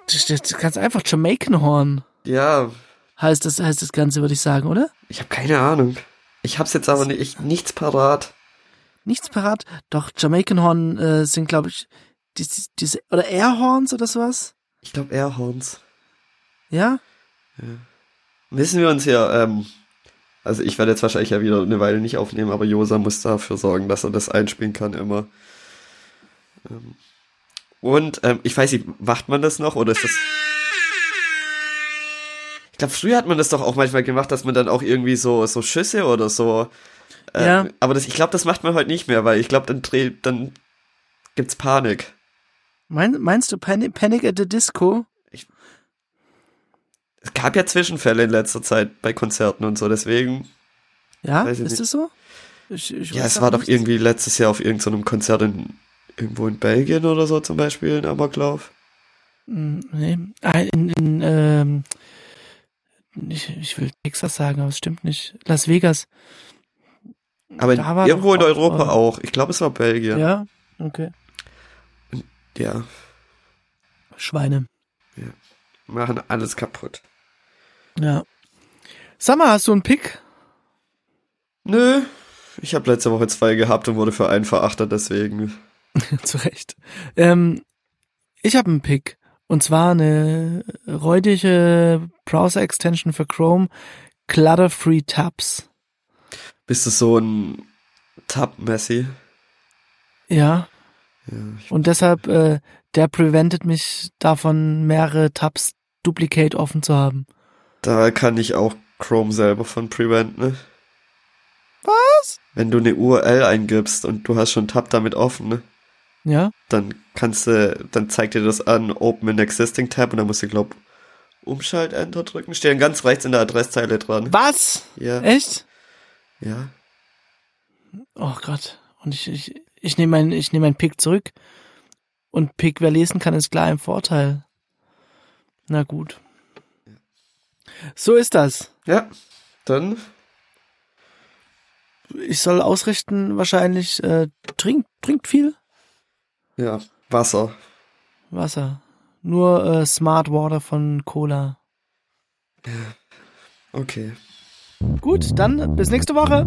S2: Ist ganz einfach Jamaican Horn
S1: Ja,
S2: heißt das, heißt das Ganze, würde ich sagen, oder?
S1: ich habe keine Ahnung. Ich hab's jetzt aber nicht, ich, nichts parat.
S2: Nichts parat. Doch, Jamaican Horn äh, sind, glaube ich, diese, diese, oder Airhorns oder sowas?
S1: Ich glaube Airhorns.
S2: Ja?
S1: Wissen wir uns ja, ähm, also ich werde jetzt wahrscheinlich ja wieder eine Weile nicht aufnehmen, aber Josa muss dafür sorgen, dass er das einspielen kann immer. Ähm, und ähm, ich weiß nicht, macht man das noch oder ist das... Ich glaube, früher hat man das doch auch manchmal gemacht, dass man dann auch irgendwie so so Schüsse oder so. Äh,
S2: Ja.
S1: Aber das, ich glaube, das macht man heute nicht mehr, weil ich glaube, dann dreht, dann gibt's Panik.
S2: Mein, meinst du Panic, Panic at the Disco?
S1: Es gab ja Zwischenfälle in letzter Zeit bei Konzerten und so, deswegen.
S2: Ja,
S1: ich
S2: ist
S1: nicht.
S2: das so? Ich, ich
S1: Ja, es war doch irgendwie letztes Jahr auf irgendeinem Konzert in irgendwo in Belgien oder so zum Beispiel, ein Amoklauf.
S2: Mm, Nee. Ah, in, in ähm, ich, ich will Texas sagen, aber es stimmt nicht. Las Vegas.
S1: Aber
S2: Da
S1: irgendwo in Europa auch. Ich glaube, es war Belgien.
S2: Ja, okay.
S1: ja.
S2: Schweine.
S1: Machen alles kaputt.
S2: Ja. Mal, hast du einen Pick?
S1: Nö. Ich habe letzte Woche zwei gehabt und wurde für einen verachtet, deswegen.
S2: Zu Recht. Ähm, ich habe einen Pick. Und zwar eine räudige Browser-Extension für Chrome, Clutter-Free Tabs.
S1: Bist du so ein Tab-Messi?
S2: Ja.
S1: Ja,
S2: Und deshalb, äh, der preventet mich davon, mehrere Tabs duplicate offen zu haben.
S1: da kann ich auch Chrome selber von prevent, ne?
S2: Was?
S1: Wenn du eine URL eingibst und du hast schon Tab damit offen, ne?
S2: Ja?
S1: dann kannst du, dann zeigt dir das an, Open in Existing Tab und dann musst du, glaub, Umschalt-Enter drücken. Stehen ganz rechts in der Adresszeile dran.
S2: Was?
S1: Ja,
S2: Echt?
S1: ja.
S2: Oh Gott. Und ich, ich, ich nehme meinen, ich nehme meinen Pick zurück. Und Pick, wer lesen kann, ist klar im Vorteil. Na gut. So ist das.
S1: Ja, dann,
S2: Ich soll ausrichten, wahrscheinlich, äh, trinkt, trinkt viel
S1: ja, Wasser.
S2: Wasser. Nur äh, Smart Water von Cola.
S1: Okay.
S2: Gut, dann bis nächste Woche.